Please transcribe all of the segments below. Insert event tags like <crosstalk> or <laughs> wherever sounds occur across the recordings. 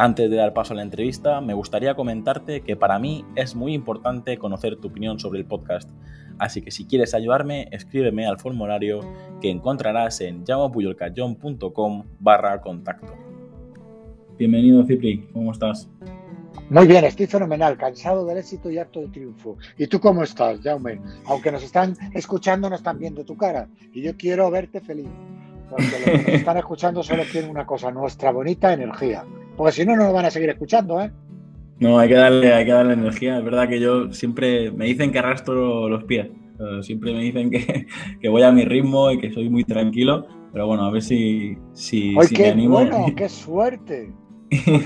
Antes de dar paso a la entrevista, me gustaría comentarte que para mí es muy importante conocer tu opinión sobre el podcast, así que si quieres ayudarme, escríbeme al formulario que encontrarás en llamapuyolcayón.com barra contacto. Bienvenido Cipri, ¿cómo estás? Muy bien, estoy fenomenal, cansado del éxito y harto de triunfo. ¿Y tú cómo estás, Jaume? Aunque nos están escuchando, no están viendo tu cara. Y yo quiero verte feliz. Porque los que nos están escuchando solo quieren una cosa, nuestra bonita energía. Porque si no, no nos van a seguir escuchando, ¿eh? No, hay que darle, hay que darle energía. Es verdad que yo siempre me dicen que arrastro los pies. Siempre me dicen que, <laughs> que voy a mi ritmo y que soy muy tranquilo. Pero bueno, a ver si, si, si qué me animo. Bueno, qué <laughs> suerte.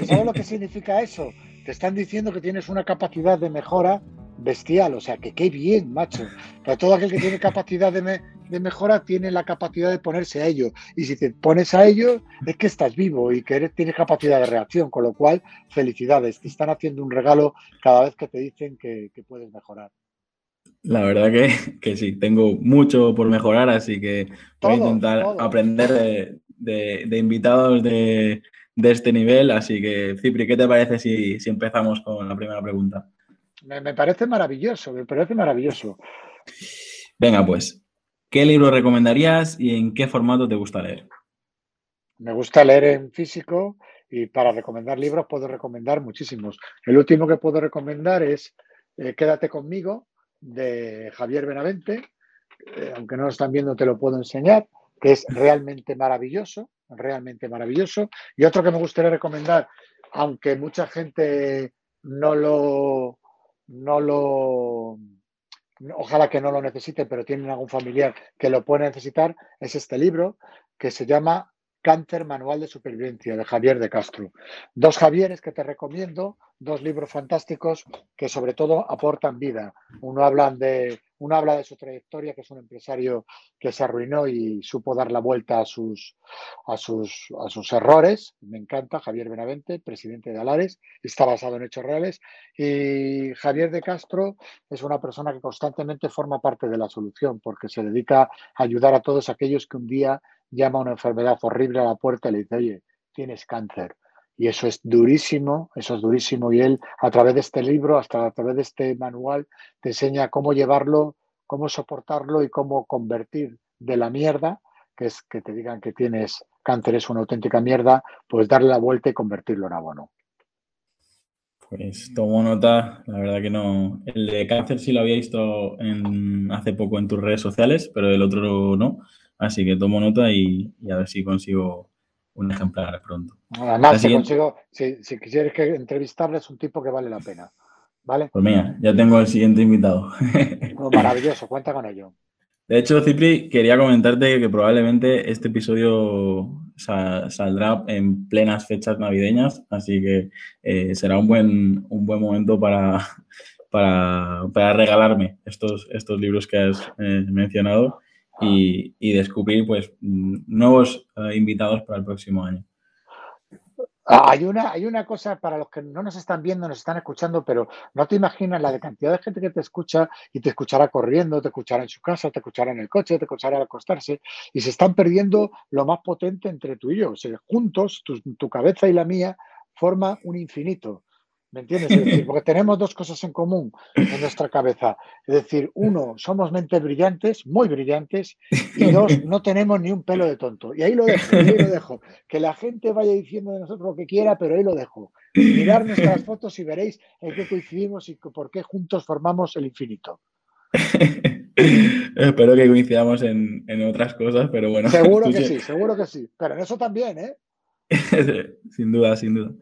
¿Sabes lo que significa eso? Te están diciendo que tienes una capacidad de mejora bestial, o sea, que qué bien, macho. Pero todo aquel que tiene capacidad de, de, mejora tiene la capacidad de ponerse a ello. Y si te pones a ello, es que estás vivo y que eres, tienes capacidad de reacción, con lo cual, felicidades, te están haciendo un regalo cada vez que te dicen que, que puedes mejorar. La verdad que, que, sí, tengo mucho por mejorar, así que voy a intentar aprender de, de, invitados de, de, este nivel. Así que, Cipri, ¿qué te parece si, si empezamos con la primera pregunta? Me, parece maravilloso, me parece maravilloso. Venga, pues, ¿qué libro recomendarías y en qué formato te gusta leer? Me gusta leer en físico y para recomendar libros puedo recomendar muchísimos. El último que puedo recomendar es eh, Quédate conmigo de Javier Benavente, eh, aunque no lo están viendo te lo puedo enseñar, que es realmente maravilloso, realmente maravilloso. Y otro que me gustaría recomendar, aunque mucha gente no lo, no lo, ojalá que no lo necesiten, pero tienen algún familiar que lo puede necesitar, es este libro que se llama Cáncer Manual de Supervivencia de Javier de Castro. Dos Javieres que te recomiendo, dos libros fantásticos que sobre todo aportan vida. Uno habla de, uno habla de su trayectoria, que es un empresario que se arruinó y supo dar la vuelta a sus, a sus, a sus errores. Me encanta, Javier Benavente, presidente de Alares, está basado en hechos reales. Y Javier de Castro es una persona que constantemente forma parte de la solución porque se dedica a ayudar a todos aquellos que un día llama una enfermedad horrible a la puerta y le dice, oye, tienes cáncer. Y eso es durísimo, eso es durísimo. Y él, a través de este libro, hasta a través de este manual, te enseña cómo llevarlo, cómo soportarlo y cómo convertir de la mierda, que es que te digan que tienes cáncer es una auténtica mierda, pues darle la vuelta y convertirlo en abono. Pues tomo nota, la verdad que no. El de cáncer sí lo había visto en, hace poco en tus redes sociales, pero el otro no. Así que tomo nota y, a ver si consigo un ejemplar pronto. Además, si, consigo, si, si quisieras que entrevistarle, es un tipo que vale la pena. ¿Vale? Pues mira, ya tengo el siguiente invitado. <laughs> maravilloso, cuenta con ello. De hecho, Cipri, quería comentarte que probablemente este episodio saldrá en plenas fechas navideñas, así que eh, será un buen, un buen momento para, <laughs> para, regalarme estos, estos libros que has eh, mencionado y, descubrir pues, nuevos eh, invitados para el próximo año. Ah, hay una, hay una cosa para los que no nos están viendo, nos están escuchando, pero no te imaginas la cantidad de gente que te escucha y te escuchará corriendo, te escuchará en su casa, te escuchará en el coche, te escuchará al acostarse y se están perdiendo lo más potente entre tú y yo. O sea, juntos, tu, tu cabeza y la mía, forma un infinito. ¿Me entiendes? Es decir, porque tenemos dos cosas en común en nuestra cabeza. Es decir, uno, somos mentes brillantes, muy brillantes, y dos, no tenemos ni un pelo de tonto. Y ahí lo dejo, ahí lo dejo. Que la gente vaya diciendo de nosotros lo que quiera, pero ahí lo dejo. Mirar nuestras fotos y veréis en qué coincidimos y por qué juntos formamos el infinito. <laughs> Espero que coincidamos en, en, otras cosas, pero bueno. Seguro <laughs> que sí, seguro que sí. Pero en eso también, ¿eh? <laughs> sin duda, sin duda.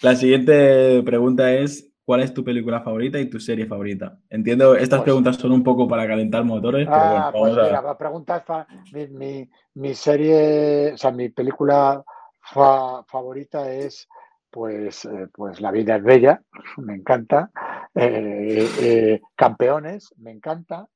La siguiente pregunta es, ¿cuál es tu película favorita y tu serie favorita? Entiendo, estas pues preguntas son un poco para calentar motores, pero ah, pues mira, la pregunta es, mi, mi, serie, o sea, mi película favorita es pues, eh, pues La vida es bella, <laughs> me encanta. Eh, eh, campeones, me encanta,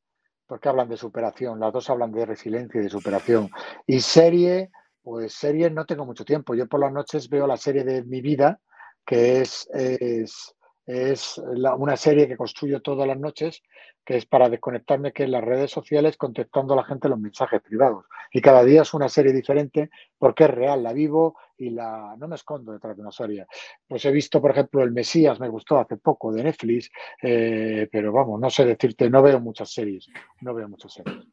porque hablan de superación. Las dos hablan de resiliencia y de superación. Y serie, pues serie no tengo mucho tiempo. Yo por las noches veo la serie de mi vida, que es, es es una serie que construyo todas las noches, que es para desconectarme, que en las redes sociales contestando a la gente los mensajes privados. Y cada día es una serie diferente porque es real, la vivo y la no me escondo detrás de una serie. Pues he visto, por ejemplo, El Mesías, me gustó hace poco, de Netflix, eh, pero vamos, no sé decirte, no veo muchas series, no veo muchas series.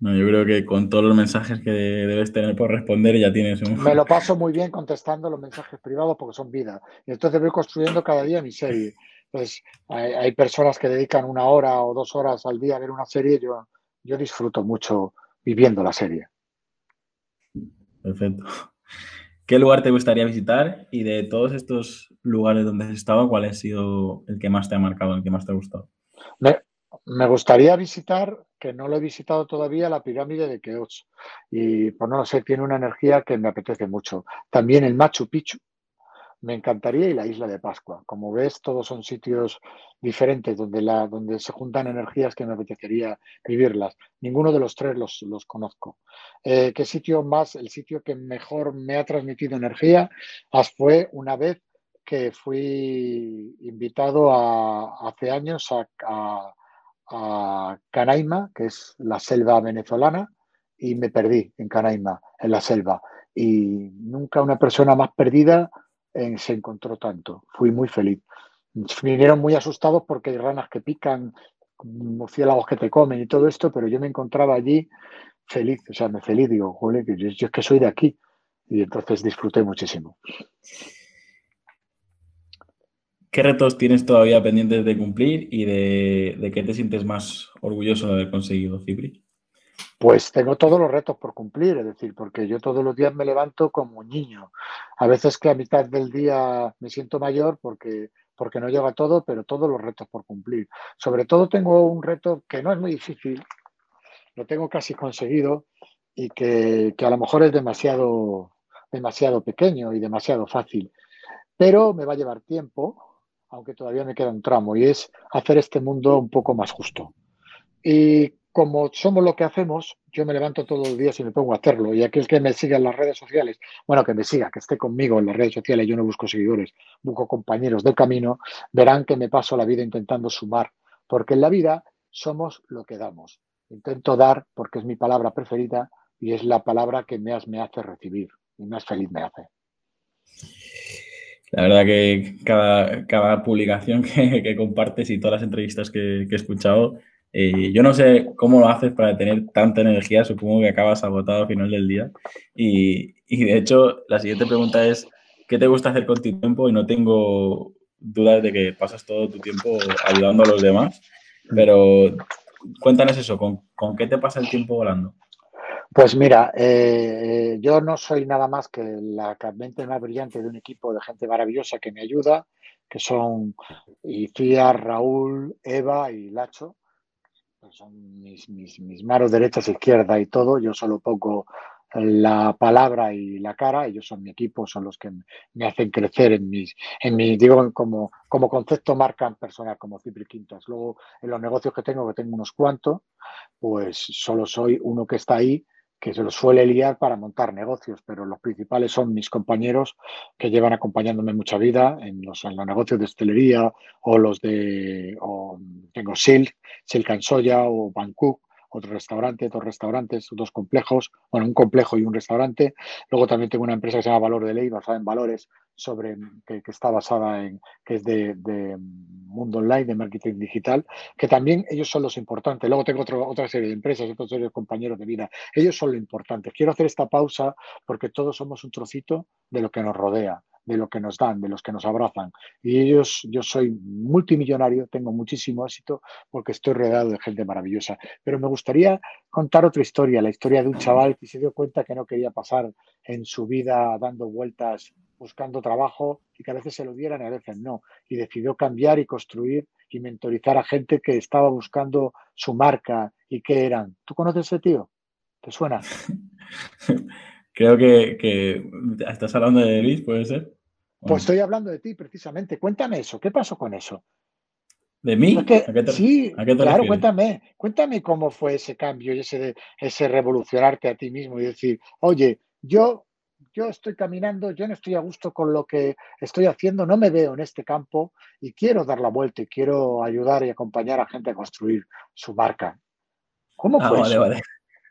No, yo creo que con todos los mensajes que debes tener por responder ya tienes un... Me lo paso muy bien contestando los mensajes privados porque son vida. Y entonces voy construyendo cada día mi serie. Entonces, hay, personas que dedican una hora o dos horas al día a ver una serie. Yo, yo disfruto mucho viviendo la serie. Perfecto. ¿Qué lugar te gustaría visitar? Y de todos estos lugares donde has estado, ¿cuál ha sido el que más te ha marcado, el que más te ha gustado? Me gustaría visitar, que no lo he visitado todavía, la pirámide de Keops. Y pues no lo sé, tiene una energía que me apetece mucho. También el Machu Picchu, me encantaría y la isla de Pascua. Como ves, todos son sitios diferentes donde, la, donde se juntan energías que me apetecería vivirlas. Ninguno de los tres los, los conozco. Eh, ¿Qué sitio más? El sitio que mejor me ha transmitido energía fue una vez que fui invitado hace años a Canaima, que es la selva venezolana, y me perdí en Canaima, en la selva. Y nunca una persona más perdida eh, se encontró tanto. Fui muy feliz. Vinieron muy asustados porque hay ranas que pican, murciélagos que te comen y todo esto, pero yo me encontraba allí feliz, o sea, me feliz, digo, joder, yo es que soy de aquí. Y entonces disfruté muchísimo. ¿Qué retos tienes todavía pendientes de cumplir y de, qué te sientes más orgulloso de haber conseguido, Cipri? Pues tengo todos los retos por cumplir, es decir, porque yo todos los días me levanto como un niño. A veces que a mitad del día me siento mayor porque, porque no llego a todo, pero todos los retos por cumplir. Sobre todo tengo un reto que no es muy difícil, lo tengo casi conseguido y que, que a lo mejor es demasiado, demasiado pequeño y demasiado fácil, pero me va a llevar tiempo aunque todavía me queda un tramo, y es hacer este mundo un poco más justo. Y como somos lo que hacemos, yo me levanto todos los días y me pongo a hacerlo. Y aquel que me siga en las redes sociales, bueno, que me siga, que esté conmigo en las redes sociales, yo no busco seguidores, busco compañeros del camino, verán que me paso la vida intentando sumar, porque en la vida somos lo que damos. Intento dar porque es mi palabra preferida y es la palabra que más me hace recibir y más feliz me hace. La verdad que cada, publicación <laughs> que, compartes y todas las entrevistas que, he escuchado, eh, yo no sé cómo lo haces para tener tanta energía, supongo que acabas agotado al final del día. Y, de hecho, la siguiente pregunta es, ¿qué te gusta hacer con tu tiempo? Y no tengo dudas de que pasas todo tu tiempo ayudando a los demás, pero cuéntanos eso, ¿con, con qué te pasa el tiempo volando? Pues mira, eh, yo no soy nada más que la mente más brillante de un equipo de gente maravillosa que me ayuda, que son Icía, Raúl, Eva y Lacho. Son mis, mis, manos derechas, izquierda y todo. Yo solo pongo la palabra y la cara, ellos son mi equipo, son los que me hacen crecer en mis, en digo, como, como concepto marca personal, como Cipri Quintas. Luego, en los negocios que tengo, que tengo unos cuantos, pues solo soy uno que está ahí que se los suele liar para montar negocios, pero los principales son mis compañeros que llevan acompañándome mucha vida en los, en los negocios de hostelería o los de, tengo Silk, Silk Soya o Bangkok, otro restaurante, dos restaurantes, dos complejos, bueno, un complejo y un restaurante. Luego también tengo una empresa que se llama Valor de Ley, basada en valores, sobre, que, está basada en, que es de, mundo online, de marketing digital, que también ellos son los importantes. Luego tengo otra serie de empresas, otra serie de compañeros de vida. Ellos son lo importante. Quiero hacer esta pausa porque todos somos un trocito de lo que nos rodea de lo que nos dan, de los que nos abrazan. Y ellos, yo soy multimillonario, tengo muchísimo éxito porque estoy rodeado de gente maravillosa. Pero me gustaría contar otra historia, la historia de un chaval que se dio cuenta que no quería pasar en su vida dando vueltas buscando trabajo y que a veces se lo dieran y a veces no. Y decidió cambiar y construir y mentorizar a gente que estaba buscando su marca y qué eran. ¿Tú conoces ese tío? ¿Te suena? <laughs> Creo que, que estás hablando de Luis, ¿puede ser? Pues estoy hablando de ti precisamente. Cuéntame eso. ¿Qué pasó con eso? ¿De mí? sí, claro, cuéntame, cuéntame cómo fue ese cambio y ese, ese revolucionarte a ti mismo y decir, oye, yo, yo estoy caminando, yo no estoy a gusto con lo que estoy haciendo, no me veo en este campo y quiero dar la vuelta y quiero ayudar y acompañar a gente a construir su marca. ¿Cómo ah, fue eso?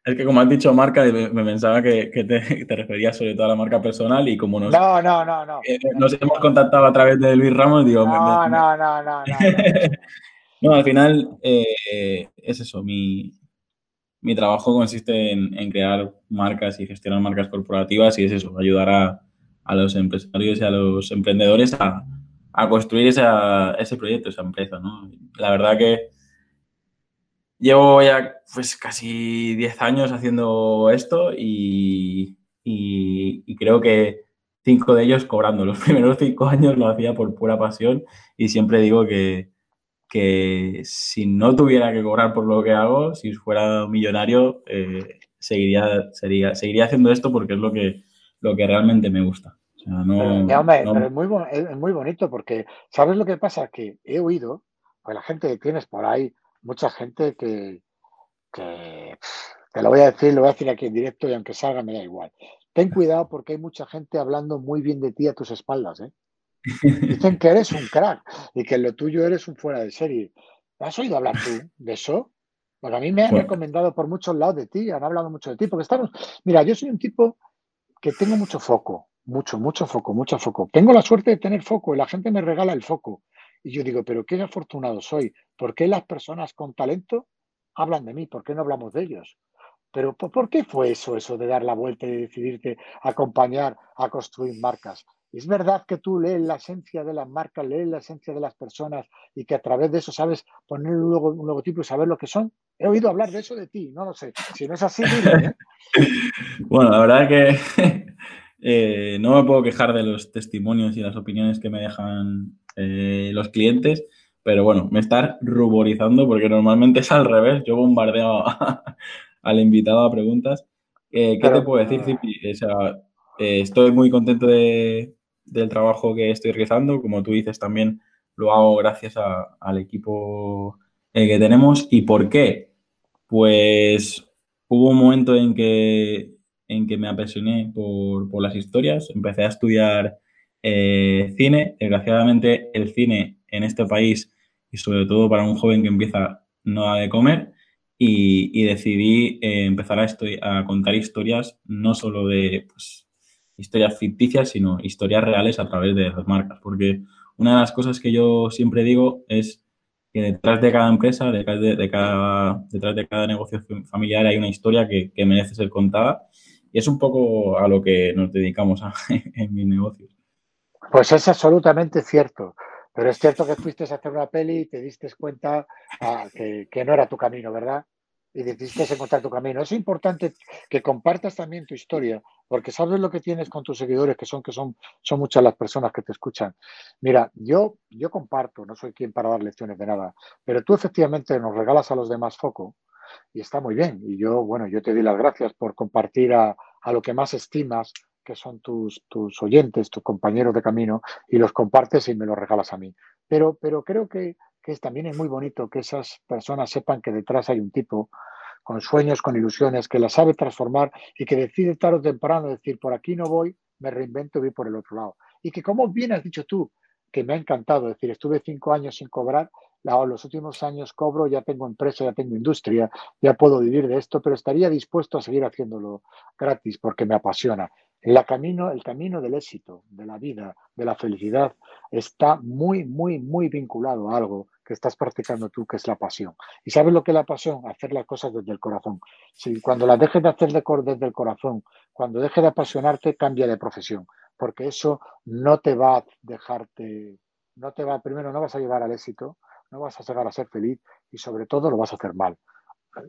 Es que como has dicho marca, me, pensaba que, <laughs> te, referías sobre todo a la marca personal y como nos, no, no, no, no. Eh, nos hemos contactado a través de Luis Ramos, digo... No, no, no, no, <laughs> no. al final eh, es eso, mi, mi trabajo consiste en, crear marcas y gestionar marcas corporativas y es eso, ayudar a, a los empresarios y a los emprendedores a, a construir esa, ese proyecto, esa empresa, ¿no? La verdad que Llevo ya pues casi 10 años haciendo esto y, creo que cinco de ellos cobrando. Los <laughs> primeros cinco años lo hacía por pura pasión y siempre digo que, que si no tuviera que cobrar por lo que hago, si fuera millonario, eh, seguiría, sería, seguiría haciendo esto porque es lo que, lo que realmente me gusta. pero, es, muy, es muy bonito porque, ¿sabes lo que pasa? Que he oído, pues la gente que tienes por ahí, mucha gente que, te lo voy a decir, lo voy a decir aquí en directo y aunque salga me da igual. Ten cuidado porque hay mucha gente hablando muy bien de ti a tus espaldas. ¿eh? Dicen que eres un crack y que lo tuyo eres un fuera de serie. ¿Has oído hablar tú de eso? Porque a mí me han recomendado por muchos lados de ti, han hablado mucho de ti, porque estamos, mira, yo soy un tipo que tengo mucho foco, mucho, mucho foco, mucho foco. Tengo la suerte de tener foco y la gente me regala el foco. Y yo digo, pero qué afortunado soy. ¿Por qué las personas con talento hablan de mí? ¿Por qué no hablamos de ellos? Pero ¿por qué fue eso, eso de dar la vuelta y decidirte acompañar a construir marcas? Es verdad que tú lees la esencia de las marcas, lees la esencia de las personas y que a través de eso sabes poner un, logotipo y saber lo que son. He oído hablar de eso de ti, no lo sé. Si no es así, ¿eh? <laughs> Bueno, la verdad que <laughs> eh, no me puedo quejar de los testimonios y las opiniones que me dejan eh, los clientes, pero bueno, me está ruborizando porque normalmente <laughs> es al revés. Yo bombardeo <laughs> al invitado a preguntas. Eh, ¿Qué te puedo decir, Cipi? Eh, estoy muy contento de, del trabajo que estoy realizando. Como tú dices, también lo hago gracias al equipo que tenemos. ¿Y por qué? Pues hubo un momento en que, en que me apasioné por, por las historias. Empecé a estudiar eh, cine, desgraciadamente el cine en este país y sobre todo para un joven que empieza no da de comer y, decidí eh, empezar a, a, contar historias no solo de pues, historias ficticias, sino historias reales a través de las marcas. Porque una de las cosas que yo siempre digo es que detrás de cada empresa, detrás de, cada, detrás de cada negocio familiar hay una historia que, que merece ser contada y es un poco a lo que nos dedicamos <laughs> en mis negocios. Pues es absolutamente cierto. Pero es cierto que fuiste a hacer una peli y te diste cuenta ah, que, no era tu camino, ¿verdad? Y decidiste encontrar tu camino. Es importante que compartas también tu historia, porque sabes lo que tienes con tus seguidores, que son, que son, son muchas las personas que te escuchan. Mira, yo, yo comparto, no soy quien para dar lecciones de nada, pero tú efectivamente nos regalas a los demás foco y está muy bien. Y yo, bueno, yo te doy las gracias por compartir a, a lo que más estimas que son tus, tus oyentes, tus compañeros de camino, y los compartes y me los regalas a mí. Pero, pero creo que, que también es muy bonito que esas personas sepan que detrás hay un tipo con sueños, con ilusiones, que la sabe transformar y que decide tarde o temprano decir, por aquí no voy, me reinvento y voy por el otro lado. Y que como bien has dicho tú, que me ha encantado, decir, estuve cinco años sin cobrar, los últimos años cobro, ya tengo empresa, ya tengo industria, ya puedo vivir de esto, pero estaría dispuesto a seguir haciéndolo gratis porque me apasiona. El camino, el camino del éxito, de la vida, de la felicidad, está muy, muy, muy vinculado a algo que estás practicando tú, que es la pasión. ¿Y sabes lo que es la pasión? Hacer las cosas desde el corazón. Si cuando las dejes de hacer desde el corazón, cuando dejes de apasionarte, cambia de profesión, porque eso no te va a dejarte, no te va, primero no vas a llevar al éxito, no vas a llegar a ser feliz y sobre todo lo vas a hacer mal.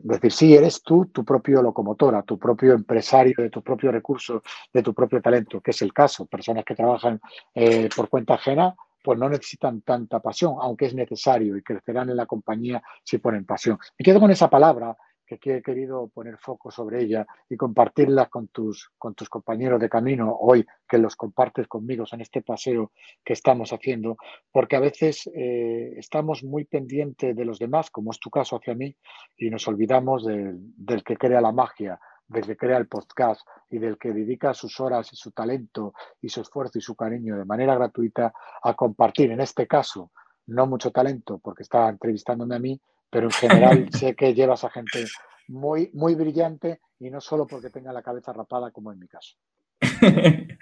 Decir, si eres tú tu propio locomotora, tu propio empresario de tus propios recursos, de tu propio talento, que es el caso. Personas que trabajan eh, por cuenta ajena, pues no necesitan tanta pasión, aunque es necesario y crecerán en la compañía si ponen pasión. Me quedo con esa palabra que he querido poner foco sobre ella y compartirla con tus, con tus compañeros de camino hoy, que los compartes conmigo en este paseo que estamos haciendo, porque a veces eh, estamos muy pendientes de los demás, como es tu caso hacia mí, y nos olvidamos del que crea la magia, del que crea el podcast y del que dedica sus horas y su talento y su esfuerzo y su cariño de manera gratuita a compartir, en este caso, no mucho talento porque está entrevistándome a mí, pero en <laughs> general sé que llevas a gente muy, muy brillante y no solo porque tenga la cabeza rapada como en mi caso. <laughs>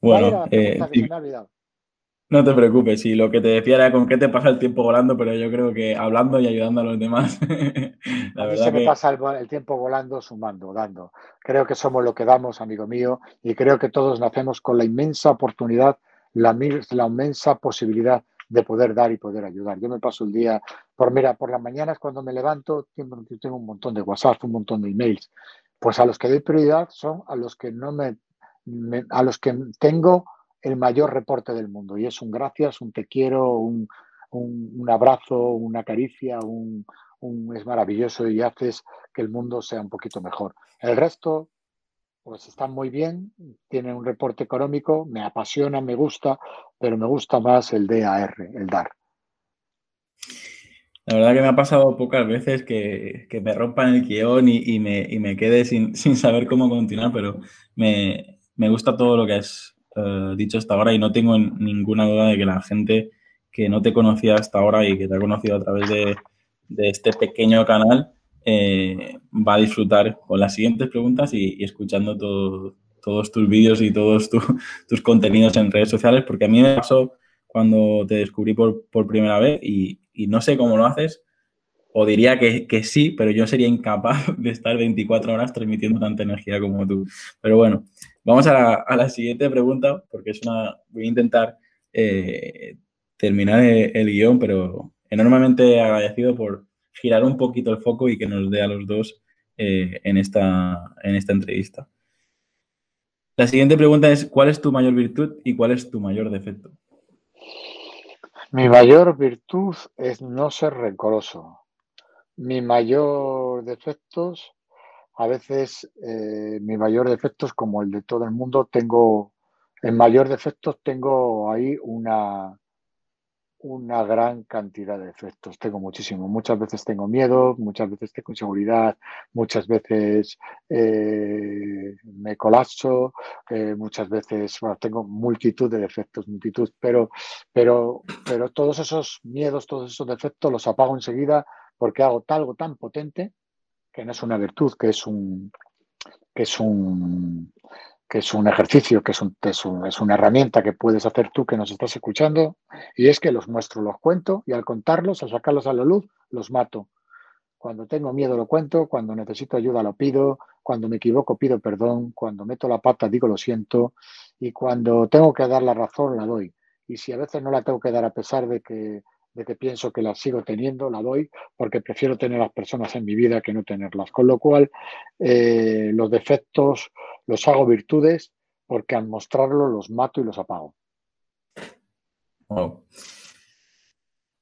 bueno, eh, no te preocupes, y lo que te decía era con qué te pasa el tiempo volando, pero yo creo que hablando y ayudando a los demás. <laughs> la a mí se me pasa el, tiempo volando, sumando, dando. Creo que somos lo que damos, amigo mío, y creo que todos nacemos con la inmensa oportunidad, la, la inmensa posibilidad de poder dar y poder ayudar. Yo me paso el día, por mira, por las mañanas cuando me levanto, tengo, un montón de WhatsApp, un montón de emails. Pues a los que doy prioridad son a los que no me, a los que tengo el mayor reporte del mundo. Y es un gracias, un te quiero, un, un, abrazo, una caricia, un, un, es maravilloso y haces que el mundo sea un poquito mejor. El resto, pues están muy bien, tienen un reporte económico, me apasiona, me gusta, pero me gusta más el DAR, el DAR. La verdad que me ha pasado pocas veces que, me rompan el guion y, me, me, quede <laughs> sin, saber cómo continuar, pero me, gusta todo lo que has eh, dicho hasta ahora y no tengo ninguna duda de que la gente que no te conocía hasta ahora y que te ha conocido a través de, de este pequeño canal, eh, va a disfrutar con las siguientes preguntas y, escuchando todos tus vídeos y todos <laughs> tus contenidos en redes sociales, porque a mí me pasó cuando te descubrí por, primera vez y, no sé cómo lo haces, o diría que, sí, pero yo sería incapaz <laughs> de estar 24 horas transmitiendo tanta energía como tú. Pero bueno, vamos a la, siguiente pregunta, porque es una, voy a intentar eh, terminar el guion, pero enormemente agradecido por, girar un poquito el foco y que nos dé a los dos eh, en, esta, en esta entrevista. La siguiente pregunta es, ¿cuál es tu mayor virtud y cuál es tu mayor defecto? Mi mayor virtud es no ser rencoroso. Mi mayor defecto, a veces eh, mi mayor defecto es como el de todo el mundo, tengo, en mayor defecto tengo ahí una, una gran cantidad de efectos. Tengo muchísimo. Muchas veces tengo miedo, muchas veces tengo inseguridad, muchas veces eh, me colapso, eh, muchas veces tengo multitud de defectos, multitud, pero, pero, pero todos esos miedos, todos esos defectos los apago enseguida porque hago algo tan potente que no es una virtud, que es un, que es un, que es un ejercicio, que es, es, una herramienta que puedes hacer tú que nos estás escuchando, y es que los muestro, los cuento, y al contarlos, al sacarlos a la luz, los mato. Cuando tengo miedo lo cuento, cuando necesito ayuda lo pido, cuando me equivoco pido perdón, cuando meto la pata digo lo siento, y cuando tengo que dar la razón la doy. Y si a veces no la tengo que dar a pesar de que de que pienso que la sigo teniendo, la doy, porque prefiero tener las personas en mi vida que no tenerlas. Con lo cual, eh, los defectos los hago virtudes porque al mostrarlo los mato y los apago.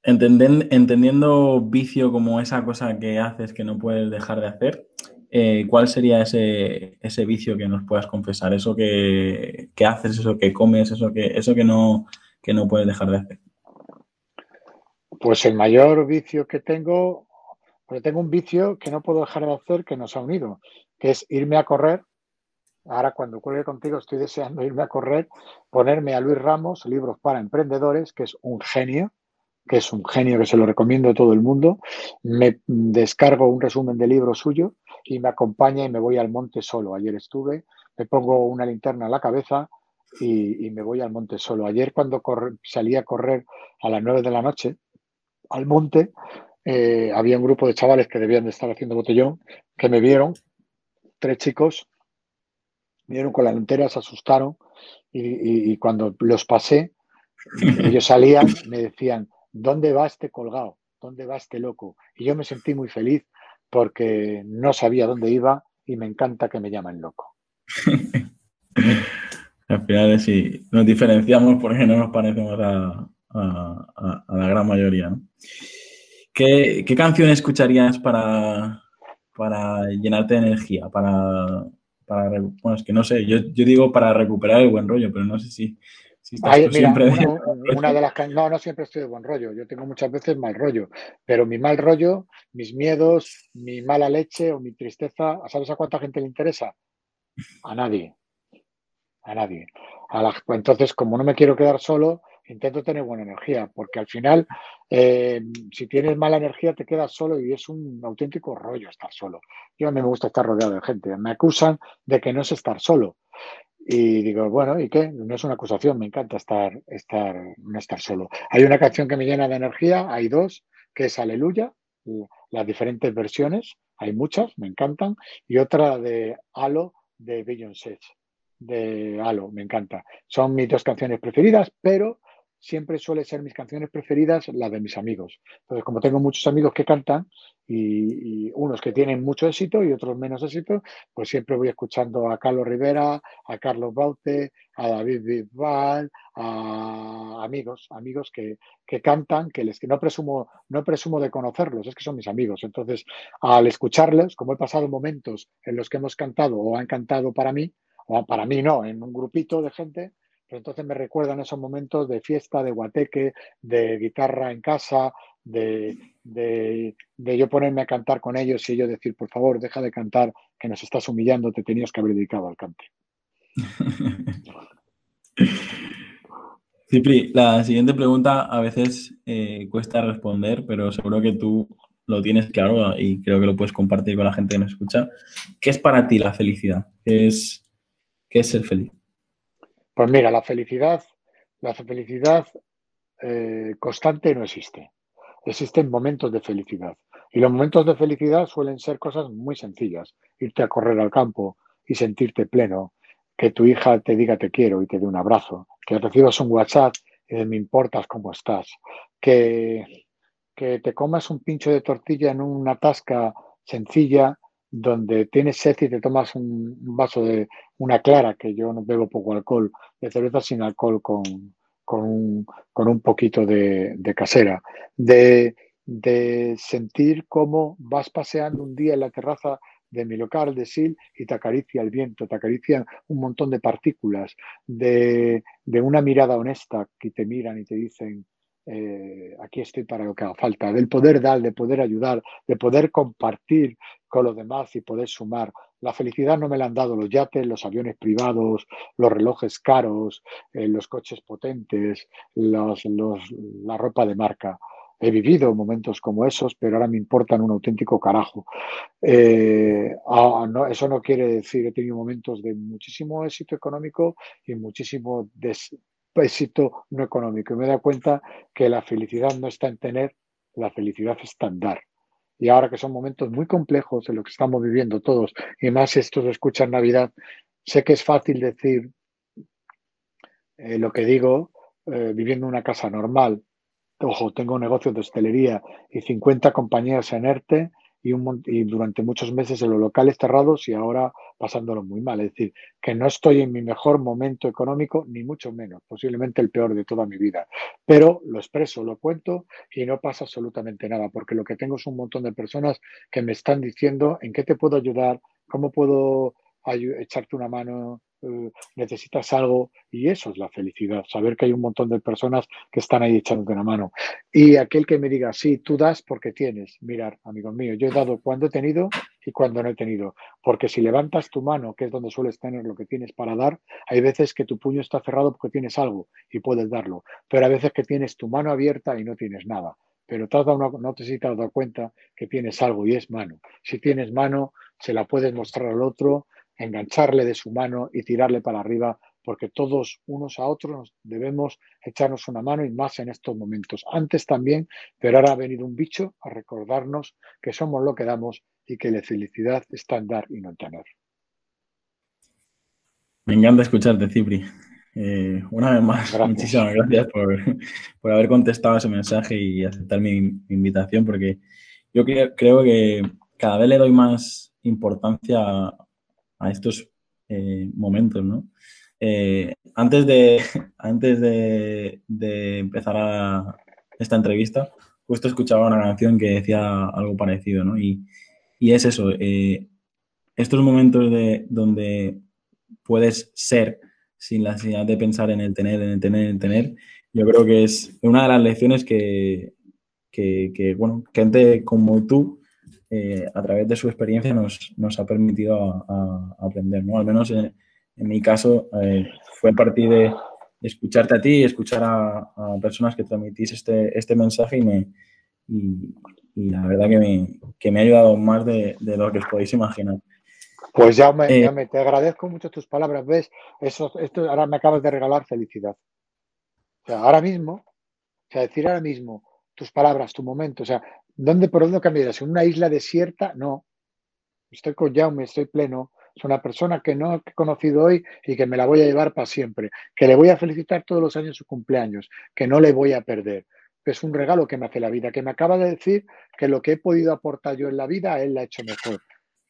entendiendo vicio como esa cosa que haces que no puedes dejar de hacer, eh, ¿cuál sería ese, ese, vicio que nos puedas confesar? Eso que, que, haces, eso que comes, eso que, eso que no, que no puedes dejar de hacer. Pues el mayor vicio que tengo, porque tengo un vicio que no puedo dejar de hacer que nos ha unido, que es irme a correr. Ahora cuando cuelgue contigo estoy deseando irme a correr, ponerme a Luis Ramos, Libros para Emprendedores, que es un genio, que es un genio que se lo recomiendo a todo el mundo. Me descargo un resumen de libro suyo y me acompaña y me voy al monte solo. Ayer estuve, me pongo una linterna en la cabeza y, me voy al monte solo. Ayer cuando salí a correr a las nueve de la noche, al monte, eh, había un grupo de chavales que debían de estar haciendo botellón, que me vieron, tres chicos, vieron con la lantera, se asustaron y, cuando los pasé, <laughs> ellos salían, me decían, ¿dónde va este colgado? ¿Dónde va este loco? Y yo me sentí muy feliz porque no sabía dónde iba y me encanta que me llamen loco. <laughs> Al final sí, nos diferenciamos porque no nos parecemos a, a, la gran mayoría. ¿Qué, canción escucharías para, para llenarte de energía, para, para bueno, es que no sé, yo, yo digo para recuperar el buen rollo, pero no sé si, siempre una, de las no, no siempre estoy de buen rollo. Yo tengo muchas veces mal rollo, pero mi mal rollo, mis miedos, mi mala leche o mi tristeza, ¿sabes a cuánta gente le interesa? A nadie. A nadie. entonces, como no me quiero quedar solo, intento tener buena energía, porque al final, eh, si tienes mala energía, te quedas solo y es un auténtico rollo estar solo. Yo a mí me gusta estar rodeado de gente. Me acusan de que no es estar solo. Y digo, bueno, ¿y qué? No es una acusación, me encanta estar, estar, no estar solo. Hay una canción que me llena de energía, hay dos, que es Aleluya, las diferentes versiones, hay muchas, me encantan, y otra de Halo de Beyoncé, de Halo, me encanta. Son mis dos canciones preferidas, pero siempre suele ser mis canciones preferidas las de mis amigos. Entonces, como tengo muchos amigos que cantan y, unos que tienen mucho éxito y otros menos éxito, pues siempre voy escuchando a Carlos Rivera, a Carlos Baute, a David Bisbal, a amigos, amigos que, cantan, que les que no presumo, no presumo de conocerlos, es que son mis amigos. Entonces, al escucharles, como he pasado momentos en los que hemos cantado o han cantado para mí, o para mí no, en un grupito de gente, pero entonces me recuerdan esos momentos de fiesta, de guateque, de guitarra en casa, de, de, yo ponerme a cantar con ellos y ellos decir, por favor, deja de cantar, que nos estás humillando, te tenías que haber dedicado al cante. <laughs> Cipri, la siguiente pregunta a veces eh, cuesta responder, pero seguro que tú lo tienes claro y creo que lo puedes compartir con la gente que nos escucha. ¿Qué es para ti la felicidad? ¿Qué es, qué es ser feliz? Pues mira, la felicidad, la felicidad eh, constante no existe. Existen momentos de felicidad. Y los momentos de felicidad suelen ser cosas muy sencillas. Irte a correr al campo y sentirte pleno. Que tu hija te diga te quiero y te dé un abrazo. Que recibas un WhatsApp y me importas cómo estás. Que, que te comas un pincho de tortilla en una tasca sencilla donde tienes sed y te tomas un, vaso de una clara, que yo no bebo poco alcohol, de cerveza sin alcohol con, con, un, con un, poquito de, casera, de, de, sentir cómo vas paseando un día en la terraza de mi local de Sil y te acaricia el viento, te acaricia un montón de partículas, de, de una mirada honesta que te miran y te dicen, eh, aquí estoy para lo que haga falta, del poder dar, de poder ayudar, de poder compartir con los demás y poder sumar. La felicidad no me la han dado los yates, los aviones privados, los relojes caros, eh, los coches potentes, los, la ropa de marca. He vivido momentos como esos, pero ahora me importan un auténtico carajo. Eh, ah, eso no quiere decir, he tenido momentos de muchísimo éxito económico y muchísimo des éxito no económico. Y me da cuenta que la felicidad no está en tener, la felicidad está en dar. Y ahora que son momentos muy complejos en lo que estamos viviendo todos, y más si esto se escucha en Navidad, sé que es fácil decir eh, lo que digo eh, viviendo en una casa normal. Ojo, tengo un negocio de hostelería y 50 compañías en ERTE y, durante muchos meses en los locales cerrados y ahora pasándolo muy mal. Es decir, que no estoy en mi mejor momento económico, ni mucho menos, posiblemente el peor de toda mi vida. Pero lo expreso, lo cuento y no pasa absolutamente nada, porque lo que tengo es un montón de personas que me están diciendo en qué te puedo ayudar, cómo puedo echarte una mano, eh, necesitas algo y eso es la felicidad, saber que hay un montón de personas que están ahí echándote una mano. Y aquel que me diga, sí, tú das porque tienes, mirar, amigo mío, yo he dado cuando he tenido y cuando no he tenido, porque si levantas tu mano, que es donde sueles tener lo que tienes para dar, hay veces que tu puño está cerrado porque tienes algo y puedes darlo, pero hay veces que tienes tu mano abierta y no tienes nada pero te no te has dado cuenta que tienes algo y es mano. Si tienes mano, se la puedes mostrar al otro, engancharle de su mano y tirarle para arriba, porque todos unos a otros debemos echarnos una mano y más en estos momentos. Antes también, pero ahora ha venido un bicho a recordarnos que somos lo que damos y que la felicidad está en dar y no en tener. Me encanta escucharte, Cipri. Eh, una vez más, muchísimas gracias por, haber contestado ese mensaje y aceptar mi, invitación, porque yo creo que cada vez le doy más importancia a estos eh, momentos, ¿no? Eh, antes de, antes de, empezar esta entrevista, justo escuchaba una canción que decía algo parecido, ¿no? Y, Y es eso, eh, estos momentos de, donde puedes ser sin la necesidad de pensar en el tener, en el tener, en el tener, yo creo que es una de las lecciones que, que, bueno, gente como tú, eh, a través de su experiencia, nos, nos ha permitido aprender, ¿no? Al menos en, mi caso, eh, fue a partir de, escucharte a ti escuchar a, personas que transmitís este, este mensaje y, me, y, la verdad que me, que me, ha ayudado más de, de, lo que os podéis imaginar. Pues ya me, eh, me, te agradezco mucho tus palabras, ¿ves? Eso, esto ahora me acabas de regalar felicidad. O sea, ahora mismo, o sea, decir ahora mismo, tus palabras, tu momento. O sea, ¿dónde por dónde cambiarías? ¿En una isla desierta? No. Estoy con Jaume, estoy pleno. Es una persona que no he conocido hoy y que me la voy a llevar para siempre. Que le voy a felicitar todos los años su cumpleaños. Que no le voy a perder. Es un regalo que me hace la vida. Que me acaba de decir que lo que he podido aportar yo en la vida, él la ha hecho mejor.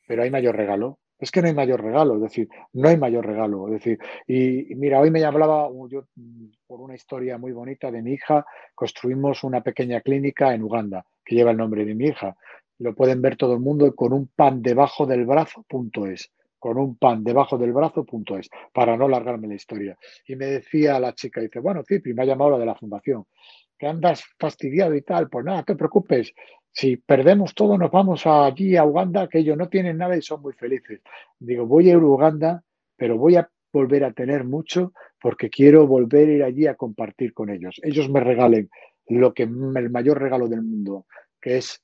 Pero hay mayor regalo. Es que no hay mayor regalo, es decir, no hay mayor regalo. Es decir, y, mira, hoy me hablaba yo mm, por una historia muy bonita de mi hija, construimos una pequeña clínica en Uganda que lleva el nombre de mi hija. Lo pueden ver todo el mundo con un pan debajo del brazo, punto es. Con un pan debajo del brazo, punto es, para no largarme la historia. Y me decía la chica, dice, bueno, Cipri, me ha llamado la de la fundación, que andas fastidiado y tal, pues nada, te preocupes, si perdemos todo, nos vamos allí a Uganda, que ellos no tienen nada y son muy felices. Digo, voy a ir Uganda, pero voy a volver a tener mucho porque quiero volver a ir allí a compartir con ellos. Ellos me regalen lo que el mayor regalo del mundo, que es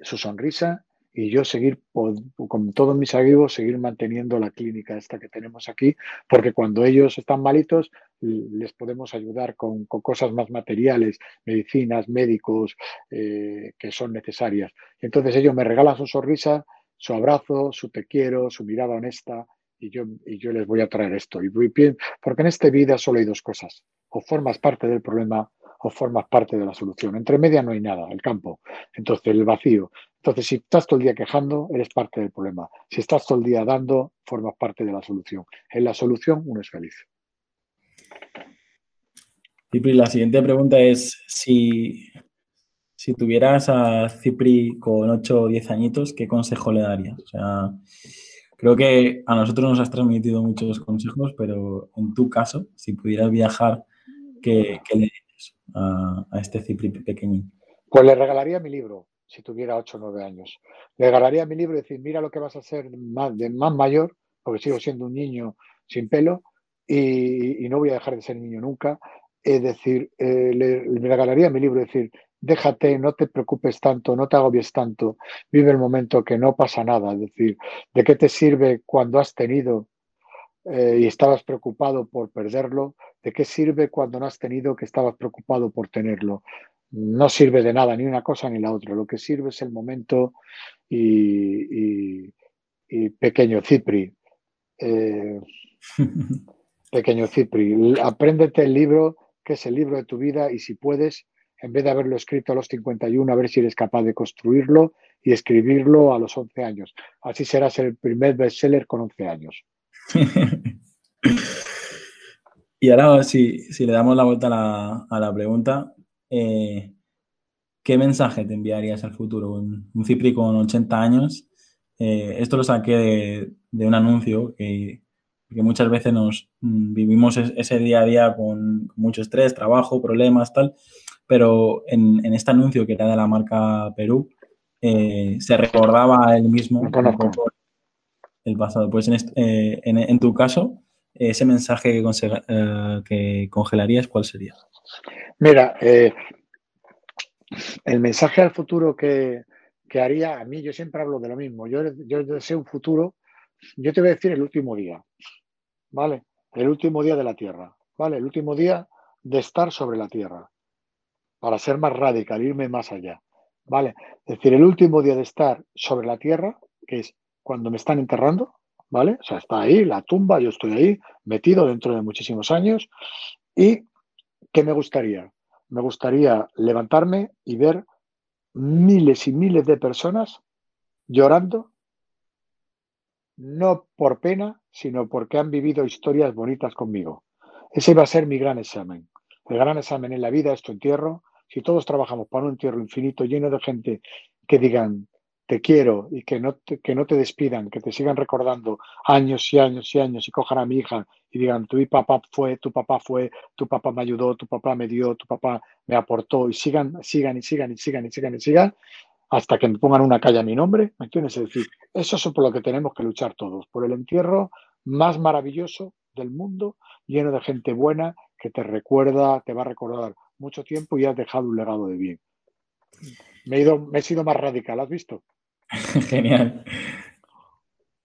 su sonrisa, y yo seguir con todos mis amigos, seguir manteniendo la clínica esta que tenemos aquí, porque cuando ellos están malitos, les podemos ayudar con, cosas más materiales, medicinas, médicos, eh, que son necesarias. Entonces ellos me regalan su sonrisa, su abrazo, su te quiero, su mirada honesta, y yo, les voy a traer esto. Y porque en esta vida solo hay dos cosas, o formas parte del problema o formas parte de la solución. Entre media no hay nada, el campo. Entonces, el vacío. Entonces, si estás todo el día quejando, eres parte del problema. Si estás todo el día dando, formas parte de la solución. En la solución, uno es feliz. Cipri, la siguiente pregunta es si, si tuvieras a Cipri con 8 o 10 añitos, ¿qué consejo le darías? O sea, creo que a nosotros nos has transmitido muchos consejos, pero en tu caso, si pudieras viajar, ¿qué, qué le a, este Cipri pequeñín? Pues le regalaría mi libro, si tuviera 8 o 9 años. Le regalaría mi libro y decir, mira lo que vas a hacer más, más mayor, porque sigo siendo un niño sin pelo y, no voy a dejar de ser niño nunca. Es decir, eh, le, regalaría mi libro y decir, déjate, no te preocupes tanto, no te agobies tanto, vive el momento que no pasa nada. Es decir, ¿de qué te sirve cuando has tenido eh, y estabas preocupado por perderlo, ¿de qué sirve cuando no has tenido que estabas preocupado por tenerlo? No sirve de nada, ni una cosa ni la otra. Lo que sirve es el momento y, pequeño Cipri. Eh, <laughs> pequeño Cipri, apréndete el libro, que es el libro de tu vida, y si puedes, en vez de haberlo escrito a los 51, a ver si eres capaz de construirlo y escribirlo a los 11 años. Así serás el primer bestseller con 11 años. <laughs> y ahora, si, le damos la vuelta a la, pregunta, eh, ¿qué mensaje te enviarías al futuro? Un, Cipri con 80 años. Eh, esto lo saqué de, un anuncio que, muchas veces nos mm, vivimos ese día a día con mucho estrés, trabajo, problemas, tal. Pero en, este anuncio que era de la marca Perú, eh, se recordaba él mismo el pasado. Pues en, eh, en, tu caso, ese mensaje que, eh, que, congelarías, ¿cuál sería? Mira, el mensaje al futuro que, haría, a mí yo siempre hablo de lo mismo. Yo, yo deseo un futuro, yo te voy a decir el último día, ¿vale? El último día de la Tierra, ¿vale? El último día de estar sobre la Tierra, para ser más radical, irme más allá, ¿vale? Es decir, el último día de estar sobre la Tierra, que es cuando me están enterrando, ¿vale? O sea, está ahí la tumba, yo estoy ahí metido dentro de muchísimos años. ¿Y qué me gustaría? Me gustaría levantarme y ver miles y miles de personas llorando, no por pena, sino porque han vivido historias bonitas conmigo. Ese va a ser mi gran examen. El gran examen en la vida es tu entierro. Si todos trabajamos para un entierro infinito lleno de gente que digan, te quiero y que no te, que no te despidan, que te sigan recordando años y años y años y cojan a mi hija y digan, tu papá fue, tu papá fue, tu papá me ayudó, tu papá me dio, tu papá me aportó y sigan, sigan y sigan y sigan y sigan y sigan hasta que me pongan una calle a mi nombre, ¿me entiendes? Es decir, eso es por lo que tenemos que luchar todos, por el entierro más maravilloso del mundo, lleno de gente buena que te recuerda, te va a recordar mucho tiempo y has dejado un legado de bien. Me he, ido, me he sido más radical, ¿has visto? <laughs> Genial.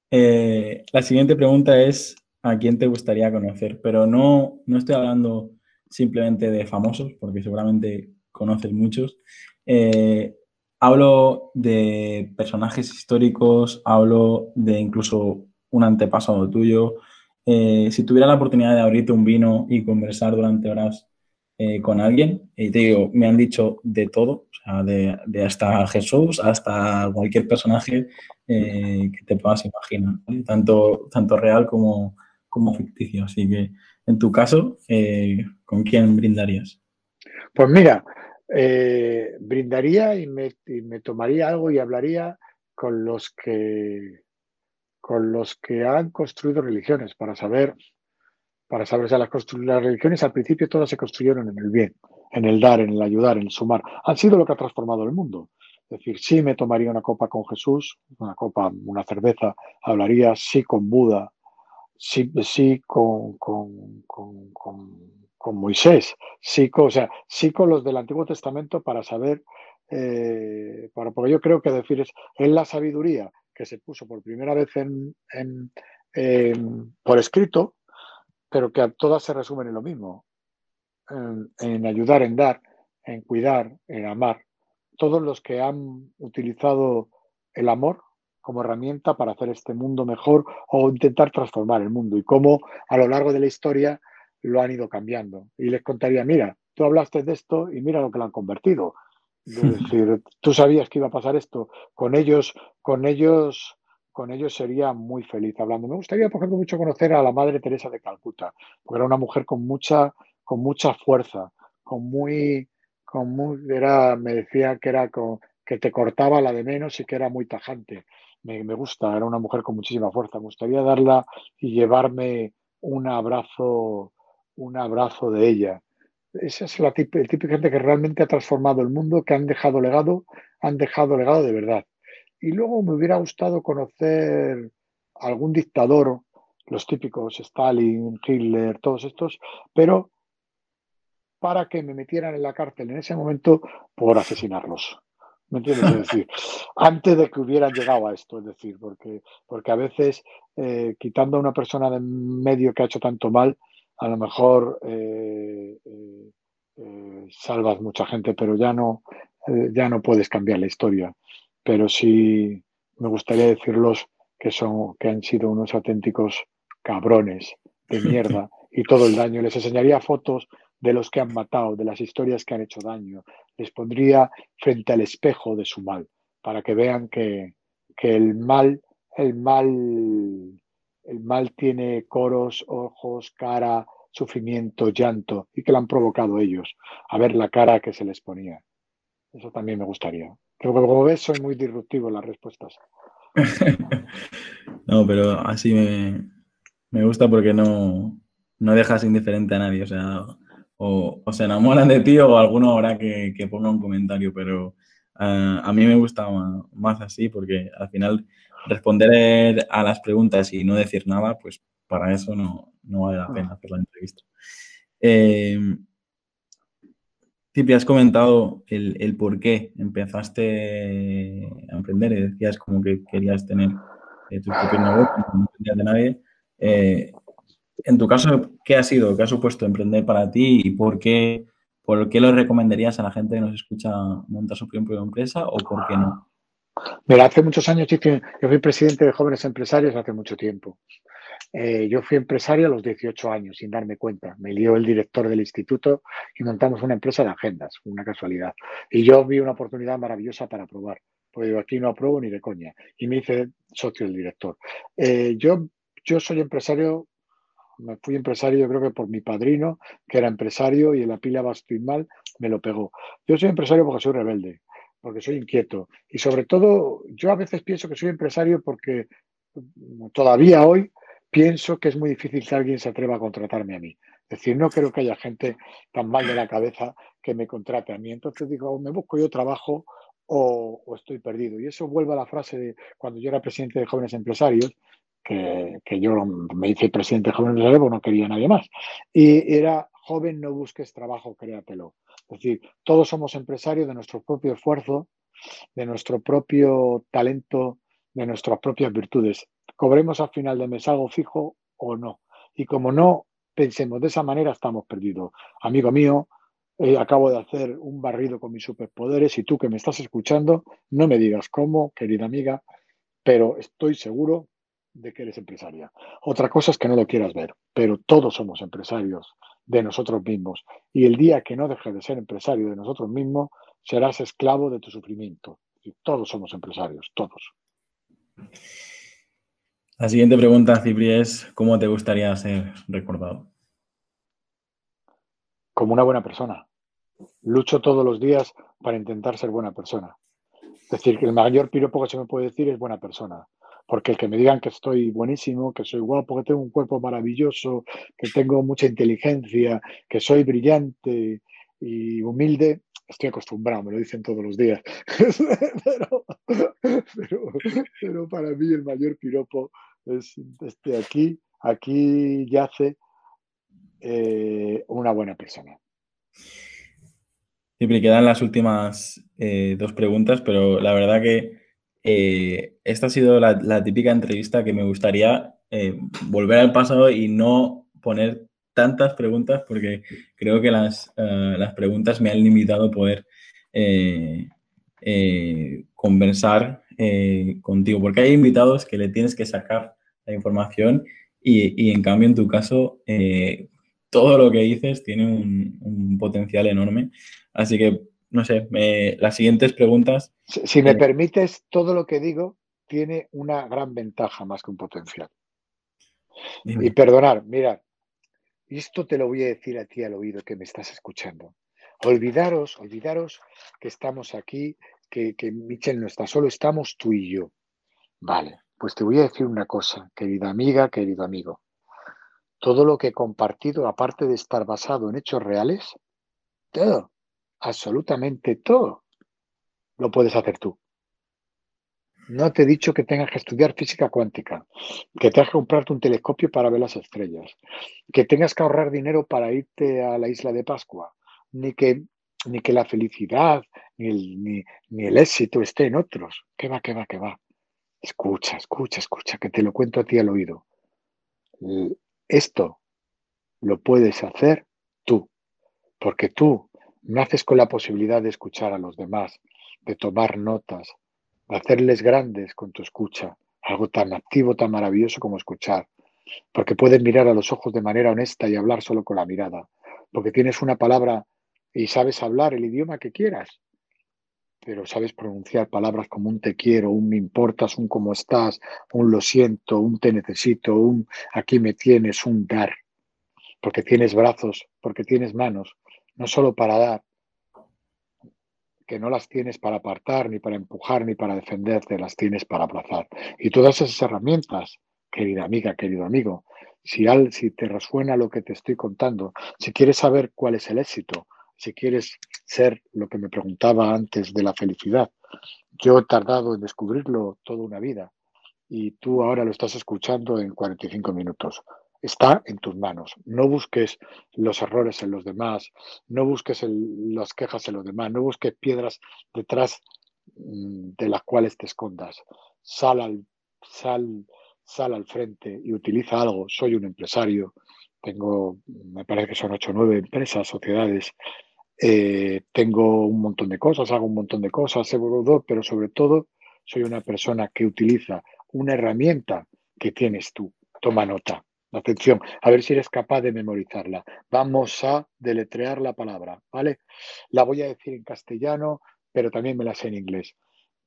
Eh, la siguiente pregunta es, ¿a quién te gustaría conocer? Pero no, no estoy hablando simplemente de famosos, porque seguramente conoces muchos. Eh, hablo de personajes históricos, hablo de incluso un antepasado tuyo. Eh, si tuviera la oportunidad de abrirte un vino y conversar durante horas eh, con alguien. Y te digo, me han dicho de todo, o sea, de, hasta Jesús hasta cualquier personaje eh, que te puedas imaginar, tanto, tanto real como, como ficticio. Así que, en tu caso, eh, ¿con quién brindarías? Pues mira, brindaría y me, y me tomaría algo y hablaría con los que con los que han construido religiones para saber para saber, si las, las religiones al principio todas se construyeron en el bien, en el dar, en el ayudar, en el sumar. Han sido lo que ha transformado el mundo. Es decir, sí me tomaría una copa con Jesús, una copa, una cerveza, hablaría sí con Buda, sí, sí con Moisés, sí con, o sea, sí con los del Antiguo Testamento para saber, eh, para, porque yo creo que decir es, en la sabiduría que se puso por primera vez en, en, en, por escrito, pero que a todas se resumen en lo mismo, en, ayudar, en dar, en cuidar, en amar. Todos los que han utilizado el amor como herramienta para hacer este mundo mejor o intentar transformar el mundo y cómo a lo largo de la historia lo han ido cambiando. Y les contaría, mira, tú hablaste de esto y mira lo que lo han convertido. Es decir, tú sabías que iba a pasar esto. Con ellos, con ellos con ellos sería muy feliz hablando. Me gustaría, por ejemplo, mucho conocer a la Madre Teresa de Calcuta, porque era una mujer con mucha, con mucha fuerza, con muy, con muy, era, me decía que era con, que te cortaba la de menos y que era muy tajante. Me, me, gusta, era una mujer con muchísima fuerza. Me gustaría darla y llevarme un abrazo, un abrazo de ella. Esa es la el de gente que realmente ha transformado el mundo, que han dejado legado, han dejado legado de verdad. Y luego me hubiera gustado conocer algún dictador, los típicos Stalin, Hitler, todos estos, pero para que me metieran en la cárcel en ese momento por asesinarlos. ¿Me entiendes? Es decir, <laughs> antes de que hubieran llegado a esto, es decir, porque, porque a veces eh, quitando a una persona de medio que ha hecho tanto mal, a lo mejor eh, eh, eh salvas mucha gente, pero ya no, ya no puedes cambiar la historia pero sí me gustaría decirlos que son, que han sido unos auténticos cabrones de <laughs> mierda y todo el daño. Les enseñaría fotos de los que han matado, de las historias que han hecho daño. Les pondría frente al espejo de su mal, para que vean que, que el mal, el mal, el mal tiene coros, ojos, cara, sufrimiento, llanto, y que lo han provocado ellos, a ver la cara que se les ponía. Eso también me gustaría. Pero como ves, soy muy disruptivo en las respuestas. <laughs> no, pero así me, gusta porque no, no, dejas indiferente a nadie. O o, se enamoran de ti o alguno habrá que, ponga un comentario, pero ah, a mí me gusta más, así porque al final responder a las preguntas y no decir nada, pues para eso no, vale la pena hacer la entrevista. Eh, has comentado el, por qué empezaste a emprender y decías como que querías tener eh, tu propio negocio, no dependías de nadie. Eh, en tu caso, ¿qué ha sido? ¿Qué ha supuesto emprender para ti y por qué, por qué lo recomendarías a la gente que nos escucha montar su propia empresa o por qué no? Mira, hace muchos años yo fui presidente de jóvenes empresarios hace mucho tiempo. Eh, yo fui empresario a los 18 años sin darme cuenta. Me lió el director del instituto y montamos una empresa de agendas, una casualidad. Y yo vi una oportunidad maravillosa para probar. Pues aquí no apruebo ni de coña. Y me hice socio del director. Eh, yo, yo soy empresario, me fui empresario yo creo que por mi padrino, que era empresario y en la pila mal me lo pegó. Yo soy empresario porque soy rebelde. Porque soy inquieto. Y sobre todo, yo a veces pienso que soy empresario porque todavía hoy pienso que es muy difícil que alguien se atreva a contratarme a mí. Es decir, no creo que haya gente tan mal de la cabeza que me contrate a mí. Entonces digo, me busco yo trabajo o, estoy perdido. Y eso vuelve a la frase de cuando yo era presidente de jóvenes empresarios, que, yo me hice presidente de jóvenes empresarios porque no quería nadie más. Y era, joven, no busques trabajo, créatelo. Es decir, todos somos empresarios de nuestro propio esfuerzo, de nuestro propio talento, de nuestras propias virtudes. Cobremos al final de mes algo fijo o no. Y como no pensemos de esa manera, estamos perdidos. Amigo mío, eh, acabo de hacer un barrido con mis superpoderes y tú que me estás escuchando, no me digas cómo, querida amiga, pero estoy seguro de que eres empresaria. Otra cosa es que no lo quieras ver, pero todos somos empresarios de nosotros mismos. Y el día que no dejes de ser empresario de nosotros mismos, serás esclavo de tu sufrimiento. Y todos somos empresarios, todos. La siguiente pregunta, Cipri, es ¿cómo te gustaría ser recordado? Como una buena persona. Lucho todos los días para intentar ser buena persona. Es decir, que el mayor piropo que se me puede decir es buena persona. Porque el que me digan que estoy buenísimo, que soy guapo, que tengo un cuerpo maravilloso, que tengo mucha inteligencia, que soy brillante y humilde, estoy acostumbrado, me lo dicen todos los días. <laughs> pero, para mí el mayor piropo es este aquí, aquí yace eh, una buena persona. Siempre quedan las últimas eh, dos preguntas, pero la verdad que eh, esta ha sido la, típica entrevista que me gustaría volver al pasado y no poner tantas preguntas porque creo que las, eh, las preguntas me han limitado a poder eh, eh, conversar contigo, porque hay invitados que le tienes que sacar la información y, en cambio en tu caso todo lo que dices tiene un, potencial enorme. Así que, no sé, las siguientes preguntas. Si, me permites, todo lo que digo tiene una gran ventaja más que un potencial. Y perdonar, mira, esto te lo voy a decir a ti al oído que me estás escuchando. Olvidaros, olvidaros que estamos aquí, que, que Michel no está solo, estamos tú y yo. Vale, pues te voy a decir una cosa, querida amiga, querido amigo. Todo lo que he compartido, aparte de estar basado en hechos reales, todo, absolutamente todo, lo puedes hacer tú. No te he dicho que tengas que estudiar física cuántica, que tengas que comprarte un telescopio para ver las estrellas, que tengas que ahorrar dinero para irte a la isla de Pascua, ni que, ni que la felicidad ni el, ni, el éxito esté en otros. ¿Qué va, qué va, qué va? Escucha, escucha, escucha, que te lo cuento a ti al oído. Esto lo puedes hacer tú, porque tú naces con la posibilidad de escuchar a los demás, de tomar notas, hacerles grandes con tu escucha, algo tan activo, tan maravilloso como escuchar, porque puedes mirar a los ojos de manera honesta y hablar solo con la mirada, porque tienes una palabra y sabes hablar el idioma que quieras, pero sabes pronunciar palabras como un te quiero, un me importas, un cómo estás, un lo siento, un te necesito, un aquí me tienes, un dar, porque tienes brazos, porque tienes manos, no solo para dar, que no las tienes para apartar, ni para empujar, ni para defenderte, las tienes para abrazar. Y todas esas herramientas, querida amiga, querido amigo, si, al, si te resuena lo que te estoy contando, si quieres saber cuál es el éxito, si quieres ser lo que me preguntaba antes de la felicidad, yo he tardado en descubrirlo toda una vida y tú ahora lo estás escuchando en 45 minutos está en tus manos. No busques los errores en los demás, no busques las quejas en los demás, no busques piedras detrás mm, de las cuales te escondas. Sal al, sal, sal al frente y utiliza algo. Soy un empresario, tengo, me parece que son ocho o nueve empresas, sociedades. Eh, tengo un montón de cosas, hago un montón de cosas, pero sobre todo soy una persona que utiliza una herramienta que tienes tú. Toma nota Atención, a ver si eres capaz de memorizarla. Vamos a deletrear la palabra, ¿vale? La voy a decir en castellano, pero también me la sé en inglés.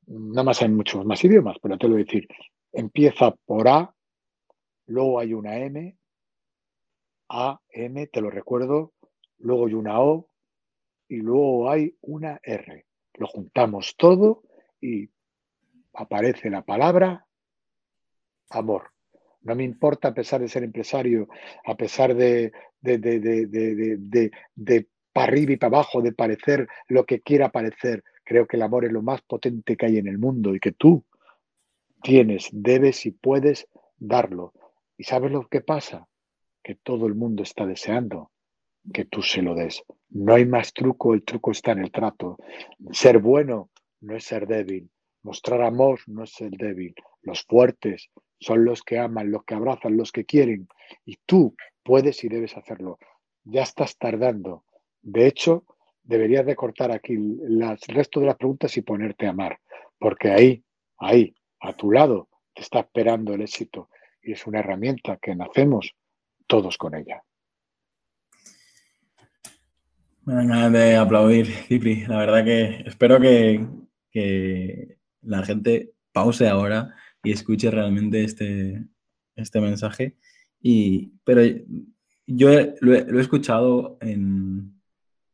Nada más hay muchos más idiomas, pero te lo voy a decir. Empieza por A, luego hay una M, A, M, te lo recuerdo, luego hay una O y luego hay una R. Lo juntamos todo y aparece la palabra amor. No me importa a pesar de ser empresario, a pesar de, de, de, de, para arriba y para abajo, de parecer lo que quiera parecer. Creo que el amor es lo más potente que hay en el mundo y que tú tienes, debes y puedes darlo. ¿Y sabes lo que pasa? Que todo el mundo está deseando que tú se lo des. No hay más truco, el truco está en el trato. Ser bueno no es ser débil. Mostrar amor no es ser débil. Los fuertes son los que aman, los que abrazan, los que quieren. Y tú puedes y debes hacerlo. Ya estás tardando. De hecho, deberías de cortar aquí el resto de las preguntas y ponerte a amar. Porque ahí, ahí, a tu lado, te está esperando el éxito. Y es una herramienta que nacemos todos con ella. Me dan ganas de aplaudir, Cipri. La verdad que espero que, que la gente pause ahora y escuche realmente este, este mensaje. Y, pero yo lo, he, escuchado en,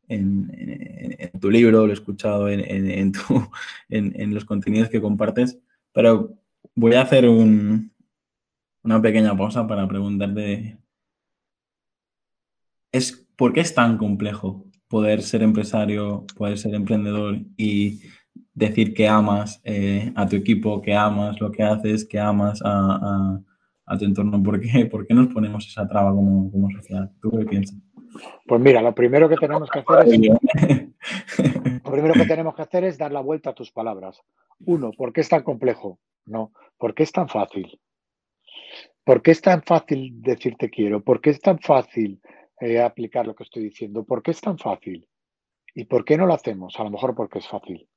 en, tu libro, lo he escuchado en, tu, <laughs> en, los contenidos que compartes, pero voy a hacer un, una pequeña pausa para preguntarte, ¿es, ¿por qué es tan complejo poder ser empresario, poder ser emprendedor y decir que amas eh, a tu equipo, que amas lo que haces, que amas a, tu entorno. ¿Por qué? <laughs> ¿Por qué nos ponemos esa traba como, como sociedad? ¿Tú qué piensas? Pues mira, lo primero que tenemos que hacer es. <laughs> lo primero que tenemos que hacer es dar la vuelta a tus palabras. Uno, ¿por qué es tan complejo? No, ¿por qué es tan fácil? ¿Por qué es tan fácil decirte quiero? ¿Por qué es tan fácil eh, aplicar lo que estoy diciendo? ¿Por qué es tan fácil? ¿Y por qué no lo hacemos? A lo mejor porque es fácil.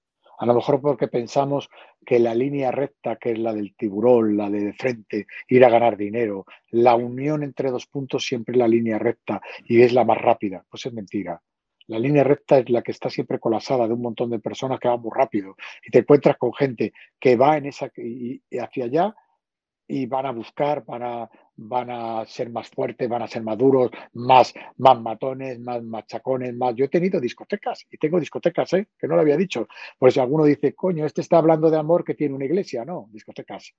A lo mejor porque pensamos que la línea recta, que es la del tiburón, la de, frente, ir a ganar dinero, la unión entre dos puntos siempre es la línea recta y es la más rápida. Pues es mentira. La línea recta es la que está siempre colapsada de un montón de personas que van muy rápido y te encuentras con gente que va en esa y hacia allá y van a buscar, van a, van a ser más fuertes, van a ser más duros, más, más matones, más machacones, más. Yo he tenido discotecas y tengo discotecas, ¿eh? que no lo había dicho. Por si alguno dice, coño, este está hablando de amor que tiene una iglesia. No, discotecas.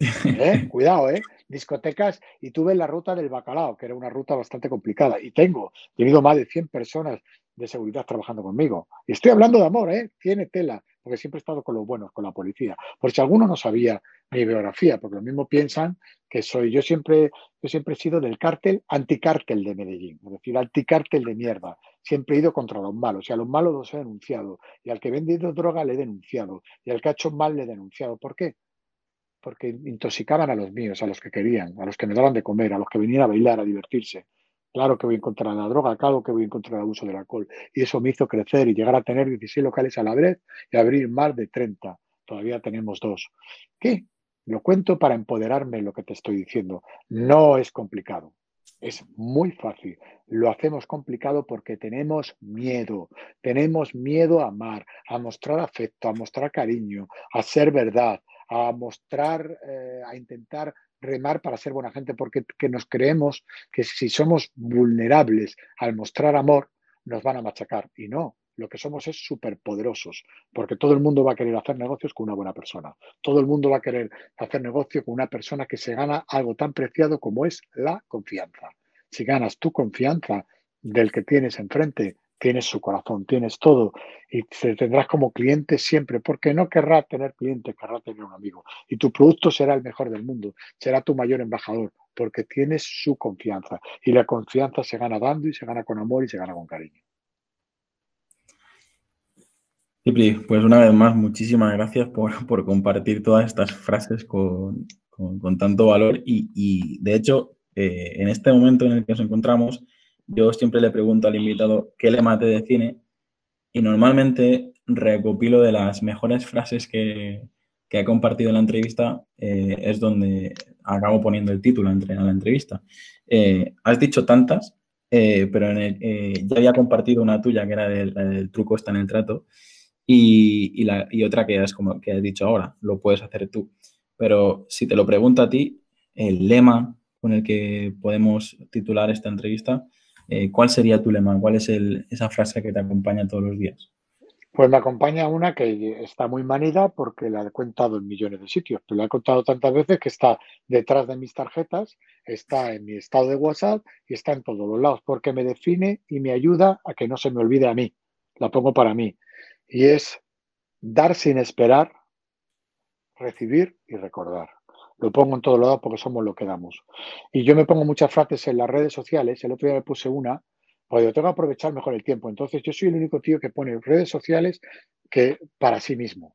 <laughs> ¿Eh? Cuidado, ¿eh? Discotecas y tuve la ruta del bacalao, que era una ruta bastante complicada. Y tengo, he tenido más de 100 personas de seguridad trabajando conmigo. Y estoy hablando de amor, ¿eh? Tiene tela, porque siempre he estado con los buenos, con la policía. Por si alguno no sabía mi biografía, porque lo mismo piensan que soy, yo siempre, yo siempre he sido del cártel, anticártel de Medellín, es decir, anticártel de mierda. Siempre he ido contra los malos, y a los malos los he denunciado, y al que he vendido droga le he denunciado, y al que ha hecho mal le he denunciado. ¿Por qué? Porque intoxicaban a los míos, a los que querían, a los que me daban de comer, a los que venían a bailar, a divertirse. Claro que voy en contra de la droga, claro que voy en contra del abuso del alcohol. Y eso me hizo crecer y llegar a tener 16 locales a la vez y abrir más de 30. Todavía tenemos dos. ¿Qué? Lo cuento para empoderarme lo que te estoy diciendo. No es complicado. Es muy fácil. Lo hacemos complicado porque tenemos miedo. Tenemos miedo a amar, a mostrar afecto, a mostrar cariño, a ser verdad, a mostrar, eh, a intentar remar para ser buena gente, porque nos creemos que si somos vulnerables al mostrar amor, nos van a machacar. Y no, lo que somos es superpoderosos, porque todo el mundo va a querer hacer negocios con una buena persona. Todo el mundo va a querer hacer negocio con una persona que se gana algo tan preciado como es la confianza. Si ganas tu confianza del que tienes enfrente, tienes su corazón, tienes todo y te tendrás como cliente siempre, porque no querrá tener cliente, querrá tener un amigo. Y tu producto será el mejor del mundo, será tu mayor embajador, porque tienes su confianza. Y la confianza se gana dando y se gana con amor y se gana con cariño. Cipri, pues una vez más, muchísimas gracias por, <laughs> compartir todas estas frases con, tanto valor y, de hecho, eh, en este momento en el que nos encontramos, yo siempre le pregunto al invitado qué lema te define y normalmente recopilo de las mejores frases que, que ha compartido en la entrevista, eh, es donde acabo poniendo el título entre, a la entrevista. Eh, has dicho tantas, eh, pero ya había compartido una tuya que era del, truco está en el trato y, y otra que es como que has dicho ahora, lo puedes hacer tú. Pero si te lo pregunto a ti, el lema con el que podemos titular esta entrevista, eh, ¿cuál sería tu lema? ¿Cuál es esa frase que te acompaña todos los días? Pues me acompaña una que está muy manida porque la he contado en millones de sitios, pero la he contado tantas veces que está detrás de mis tarjetas, está en mi estado de WhatsApp y está en todos los lados, porque me define y me ayuda a que no se me olvide a mí. La pongo para mí. Y es dar sin esperar, recibir y recordar. Lo pongo en todos lados porque somos lo que damos. Y yo me pongo muchas frases en las redes sociales. El otro día me puse una porque yo tengo que aprovechar mejor el tiempo. Entonces, yo soy el único tío que pone redes sociales que para sí mismo.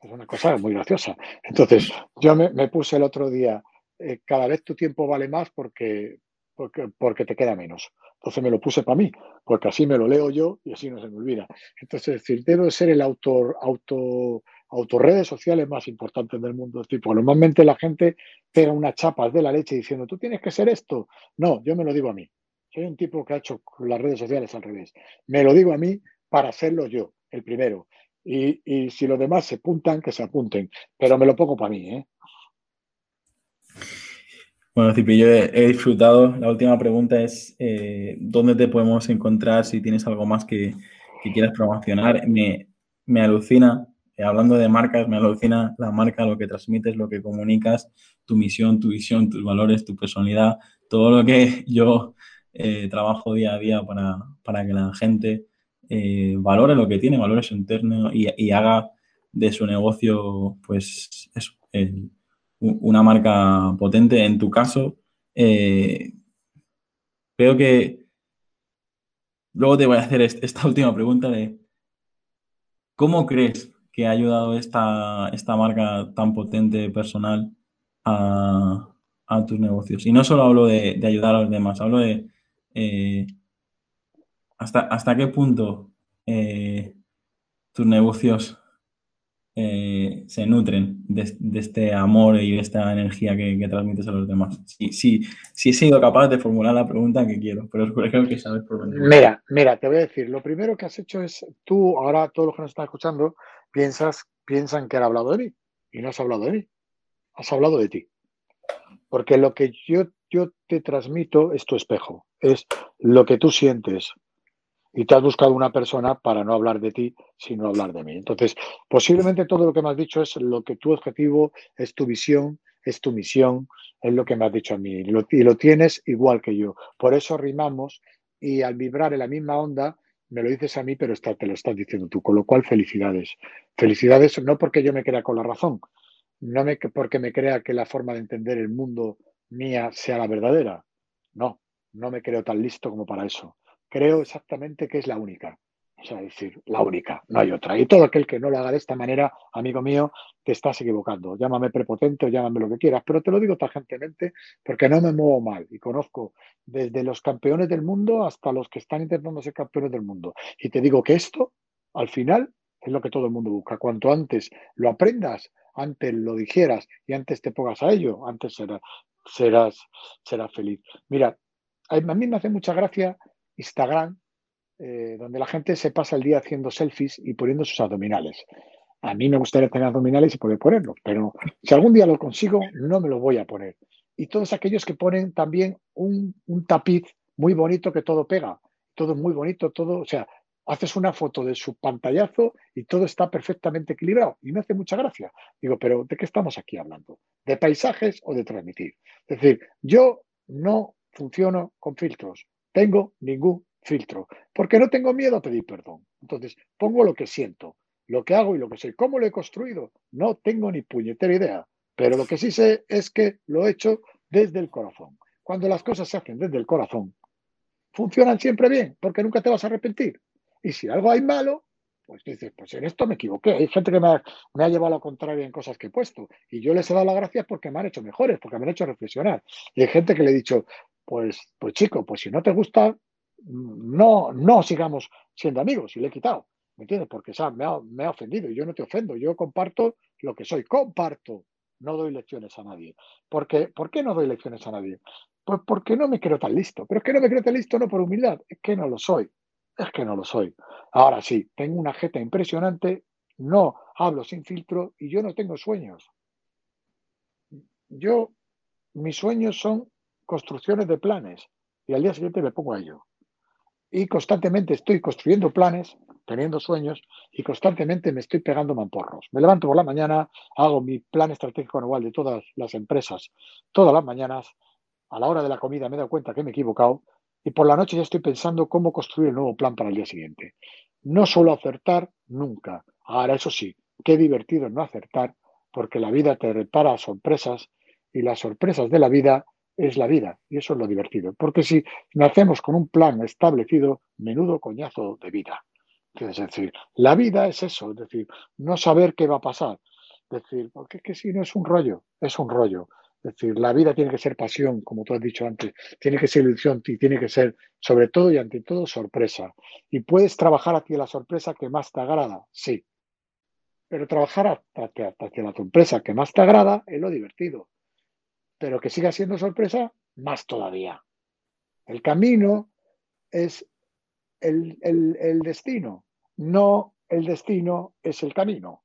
Es una cosa muy graciosa. Entonces, yo me, puse el otro día, eh, cada vez tu tiempo vale más porque, porque, porque, te queda menos. Entonces me lo puse para mí, porque así me lo leo yo y así no se me olvida. Entonces, es decir, debo ser el autor, auto, autorredes sociales más importantes del mundo. Porque normalmente la gente pega unas chapas de la leche diciendo, tú tienes que ser esto. No, yo me lo digo a mí. Soy un tipo que ha hecho las redes sociales al revés. Me lo digo a mí para hacerlo yo, el primero. Y, si los demás se apuntan, que se apunten. Pero me lo pongo para mí, ¿eh? Bueno, Cipi, yo he, disfrutado. La última pregunta es, eh, ¿dónde te podemos encontrar si tienes algo más que, quieras promocionar? Me, me alucina, eh, hablando de marcas, me alucina la marca, lo que transmites, lo que comunicas, tu misión, tu visión, tus valores, tu personalidad, todo lo que <laughs> yo eh, trabajo día a día para, que la gente eh, valore lo que tiene, valore su interno y, haga de su negocio, pues, una marca potente. En tu caso, creo que luego te voy a hacer esta última pregunta de ¿cómo crees que ha ayudado esta, esta marca tan potente personal a, tus negocios? Y no solo hablo de ayudar a los demás, hablo de eh, ¿hasta, ¿hasta qué punto eh, tus negocios eh, se nutren de, este amor y de esta energía que, transmites a los demás? Sí, sí, sí, he sido capaz de formular la pregunta que quiero, pero <laughs> creo que sabes por dónde. Mira, mira, te voy a decir, lo primero que has hecho es, tú, ahora todos los que nos están escuchando, piensas, piensan que han hablado de mí y no has hablado de mí, has hablado de ti. Porque lo que yo yo te transmito es tu espejo, es lo que tú sientes. Y te has buscado una persona para no hablar de ti, sino hablar de mí. Entonces, posiblemente todo lo que me has dicho es lo que tu objetivo, es tu visión, es tu misión, es lo que me has dicho a mí. y lo tienes igual que yo. Por eso rimamos y al vibrar en la misma onda, me lo dices a mí, pero está, te lo estás diciendo tú. Con lo cual, felicidades. Felicidades no porque yo me crea con la razón, no me, porque me crea que la forma de entender el mundo mía sea la verdadera. No, no me creo tan listo como para eso. Creo exactamente que es la única. O sea, decir, la única, no hay otra. Y todo aquel que no lo haga de esta manera, amigo mío, te estás equivocando. Llámame prepotente o llámame lo que quieras, pero te lo digo tajantemente porque no me muevo mal y conozco desde los campeones del mundo hasta los que están intentando ser campeones del mundo. Y te digo que esto, al final, es lo que todo el mundo busca. Cuanto antes lo aprendas, antes lo dijeras y antes te pongas a ello, antes será, serás, serás feliz. Mira, a mí me hace mucha gracia Instagram, eh, donde la gente se pasa el día haciendo selfies y poniendo sus abdominales. A mí me gustaría tener abdominales y poder ponerlos, pero si algún día lo consigo, no me lo voy a poner. Y todos aquellos que ponen también un, un tapiz muy bonito que todo pega, todo muy bonito, todo, o sea, haces una foto de su pantallazo y todo está perfectamente equilibrado. Y me hace mucha gracia. Digo, pero ¿de qué estamos aquí hablando? ¿De paisajes o de transmitir? Es decir, yo no funciono con filtros. Tengo ningún filtro. Porque no tengo miedo a pedir perdón. Entonces, pongo lo que siento, lo que hago y lo que soy. ¿Cómo lo he construido? No tengo ni puñetera idea. Pero lo que sí sé es que lo he hecho desde el corazón. Cuando las cosas se hacen desde el corazón, funcionan siempre bien, porque nunca te vas a arrepentir. Y si algo hay malo, pues dices, pues en esto me equivoqué. Hay gente que me ha, llevado a lo contrario en cosas que he puesto. Y yo les he dado las gracias porque me han hecho mejores, porque me han hecho reflexionar. Y hay gente que le he dicho, pues, pues chico, pues si no te gusta, no, no sigamos siendo amigos. Y le he quitado. ¿Me entiendes? Porque me, ha, me ha ofendido. Y yo no te ofendo. Yo comparto lo que soy. Comparto. No doy lecciones a nadie. Porque, ¿Por qué no doy lecciones a nadie? Pues porque no me creo tan listo. Pero es que no me creo tan listo no por humildad, es que no lo soy. Es que no lo soy. Ahora sí, tengo una jeta impresionante, no hablo sin filtro y yo no tengo sueños. Yo, mis sueños son construcciones de planes y al día siguiente me pongo a ello. Y constantemente estoy construyendo planes teniendo sueños y constantemente me estoy pegando mamporros. Me levanto por la mañana, hago mi plan estratégico anual de todas las empresas todas las mañanas, a la hora de la comida me he dado cuenta que me he equivocado y por la noche ya estoy pensando cómo construir el nuevo plan para el día siguiente. No suelo acertar nunca. Ahora, eso sí, qué divertido no acertar porque la vida te repara sorpresas y las sorpresas de la vida es la vida y eso es lo divertido. Porque si nacemos con un plan establecido, menudo coñazo de vida. Es decir, la vida es eso, es decir, no saber qué va a pasar. Es decir, porque es que si no es un rollo, es un rollo. Es decir, la vida tiene que ser pasión, como tú has dicho antes, tiene que ser ilusión y tiene que ser, sobre todo y ante todo, sorpresa. Y puedes trabajar hacia la sorpresa que más te agrada, sí. Pero trabajar hacia, hacia la sorpresa que más te agrada es lo divertido pero que siga siendo sorpresa, más todavía. El camino es el, destino, no el destino es el camino.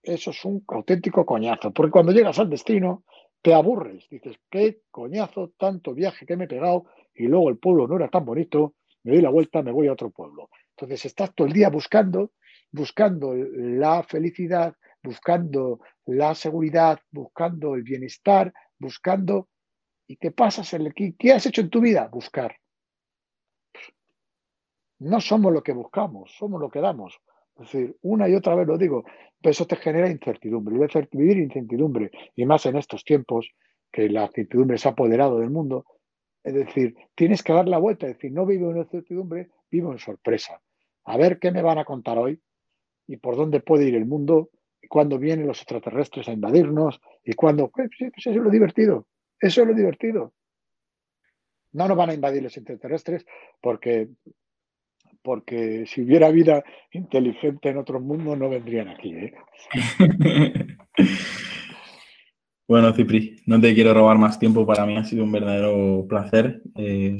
Eso es un auténtico coñazo, porque cuando llegas al destino te aburres, dices, qué coñazo, tanto viaje que me he pegado y luego el pueblo no era tan bonito, me doy la vuelta, me voy a otro pueblo. Entonces estás todo el día buscando, buscando la felicidad, buscando la seguridad, buscando el bienestar, buscando y te pasas el ¿qué has hecho en tu vida? Buscar. No somos lo que buscamos, somos lo que damos. Es decir, una y otra vez lo digo, pero eso te genera incertidumbre. Vivir incertidumbre, y más en estos tiempos que la incertidumbre se ha apoderado del mundo, es decir, tienes que dar la vuelta, es decir, no vivo en incertidumbre, vivo en sorpresa. A ver qué me van a contar hoy y por dónde puede ir el mundo cuando vienen los extraterrestres a invadirnos y cuando... Pues, pues, eso es lo divertido, eso es lo divertido. No nos van a invadir los extraterrestres porque, porque si hubiera vida inteligente en otro mundo no vendrían aquí. ¿eh? <laughs> bueno, Cipri, no te quiero robar más tiempo. Para mí ha sido un verdadero placer eh,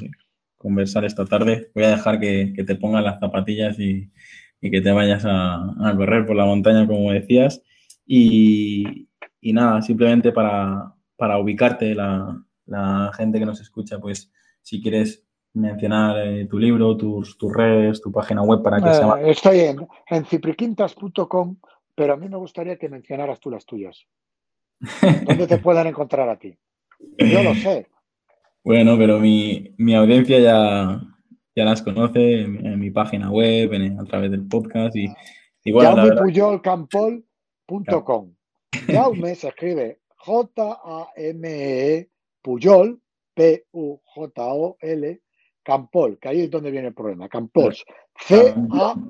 conversar esta tarde. Voy a dejar que, que te pongan las zapatillas y, y que te vayas a, correr por la montaña, como decías. Y, nada, simplemente para, ubicarte, la, gente que nos escucha, pues si quieres mencionar eh, tu libro, tus, tus redes, tu página web para que eh, Estoy en, en cipriquintas.com, pero a mí me gustaría que mencionaras tú las tuyas. ¿Dónde te <laughs> puedan encontrar a ti? Yo lo sé. Bueno, pero mi, mi audiencia ya, ya las conoce en, mi página web, a través del podcast y igual. JaumePuyolCampol.com. Jaume se escribe J-A-M-E Puyol, P-U-J-O-L, Campol, que ahí es donde viene el problema. Campols. C-A-L-L-O-N-C-H.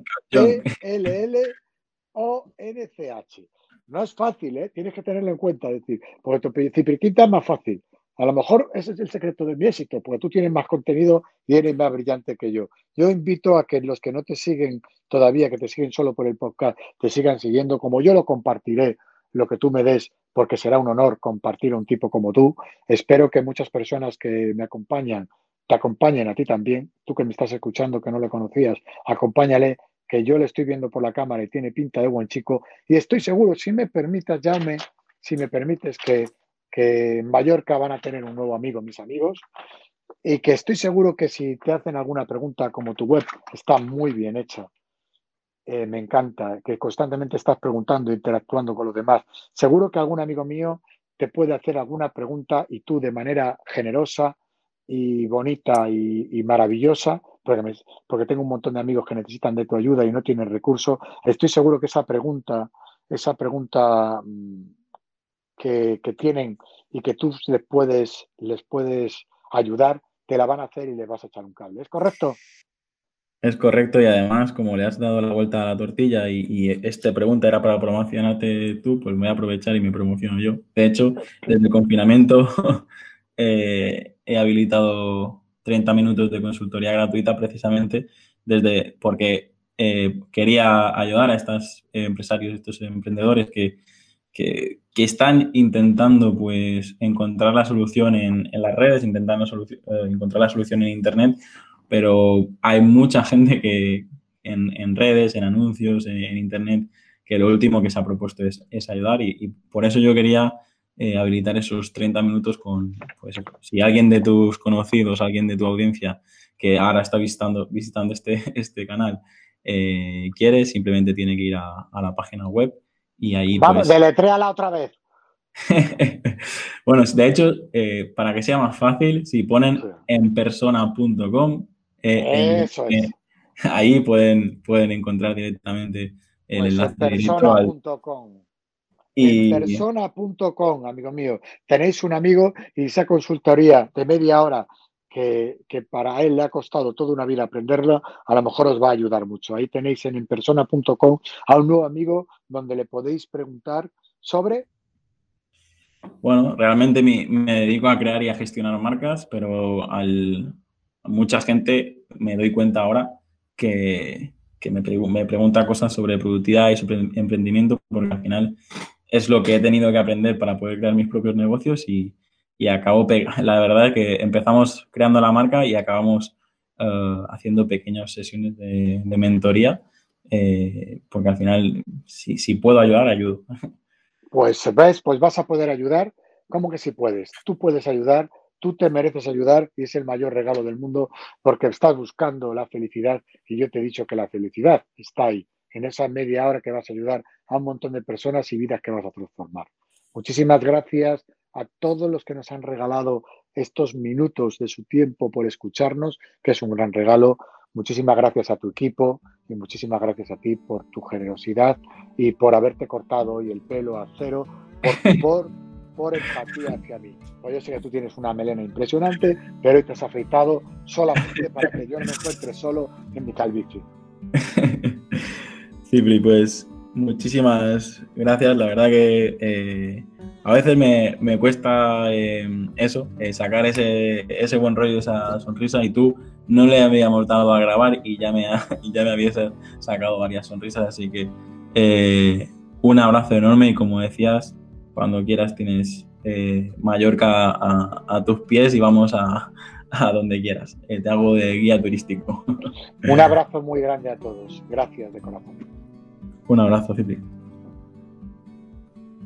No es fácil, ¿eh? tienes que tenerlo en cuenta. decir, porque tu cipriquita es más fácil. A lo mejor ese es el secreto de mi éxito, porque tú tienes más contenido y eres más brillante que yo. Yo invito a que los que no te siguen todavía, que te siguen solo por el podcast, te sigan siguiendo, como yo lo compartiré, lo que tú me des, porque será un honor compartir a un tipo como tú. Espero que muchas personas que me acompañan te acompañen a ti también. Tú que me estás escuchando, que no le conocías, acompáñale, que yo le estoy viendo por la cámara y tiene pinta de buen chico. Y estoy seguro, si me permitas, Jaume, si me permites que que en Mallorca van a tener un nuevo amigo, mis amigos, y que estoy seguro que si te hacen alguna pregunta, como tu web está muy bien hecha, eh, me encanta, que constantemente estás preguntando, interactuando con los demás, seguro que algún amigo mío te puede hacer alguna pregunta y tú de manera generosa y bonita y, maravillosa, porque, tengo un montón de amigos que necesitan de tu ayuda y no tienen recursos, estoy seguro que esa pregunta, esa pregunta mm, que, tienen y que tú les puedes, les puedes ayudar, te la van a hacer y les vas a echar un cable. ¿Es correcto? Es correcto y además, como le has dado la vuelta a la tortilla y, esta pregunta era para promocionarte tú, pues voy a aprovechar y me promociono yo. De hecho, desde el confinamiento <laughs> eh, he habilitado 30 minutos de consultoría gratuita precisamente desde porque eh, quería ayudar a estos empresarios, estos emprendedores que, que, están intentando pues encontrar la solución en, las redes, intentando eh, encontrar la solución en Internet, pero hay mucha gente que en, redes, en anuncios, en, Internet, que lo último que se ha propuesto es, ayudar y, por eso yo quería eh, habilitar esos 30 minutos con, pues, si alguien de tus conocidos, alguien de tu audiencia que ahora está visitando, visitando este, <laughs> este canal, eh, quiere, simplemente tiene que ir a, la página web y ahí... Vamos, pues... deletréala otra vez. <laughs> bueno, de hecho, eh, para que sea más fácil, si ponen en persona.com, eh, ahí pueden, pueden encontrar directamente el pues enlace. Persona.com. Y... En persona.com, amigo mío. Tenéis un amigo y esa consultoría de media hora que, para él le ha costado toda una vida aprenderla, a lo mejor os va a ayudar mucho. Ahí tenéis en enpersona.com a un nuevo amigo donde le podéis preguntar sobre bueno, realmente me, dedico a crear y a gestionar marcas, pero al, a mucha gente me doy cuenta ahora que, me, pregunta cosas sobre productividad y sobre emprendimiento, porque al final es lo que he tenido que aprender para poder crear mis propios negocios y, acabo, <laughs> la verdad es que empezamos creando la marca y acabamos eh, haciendo pequeñas sesiones de, mentoría, eh, porque al final si, si puedo ayudar, ayudo. <laughs> Pues ves, pues vas a poder ayudar. ¿Cómo que si puedes? Tú puedes ayudar, tú te mereces ayudar y es el mayor regalo del mundo porque estás buscando la felicidad y yo te he dicho que la felicidad está ahí, en esa media hora que vas a ayudar a un montón de personas y vidas que vas a transformar. Muchísimas gracias a todos los que nos han regalado estos minutos de su tiempo por escucharnos, que es un gran regalo. Muchísimas gracias a tu equipo y muchísimas gracias a ti por tu generosidad y por haberte cortado hoy el pelo a cero, por, <laughs> por, empatía hacia mí. Pues yo sé que tú tienes una melena impresionante, pero hoy te has afeitado solamente <laughs> para que yo no me encuentre solo en mi calvicie. <laughs> Cipri, pues muchísimas gracias. La verdad que eh, a veces me, cuesta eh, eso, eh, sacar ese, ese buen rollo, esa sonrisa y tú no le habíamos dado a grabar y ya me, <laughs> ya me habías sacado varias sonrisas, así que eh, un abrazo enorme y como decías, cuando quieras tienes Mallorca a, tus pies y vamos a, <laughs> donde quieras. Te hago de guía turístico. Un abrazo muy grande a todos. Gracias de corazón. Un abrazo, Cipri.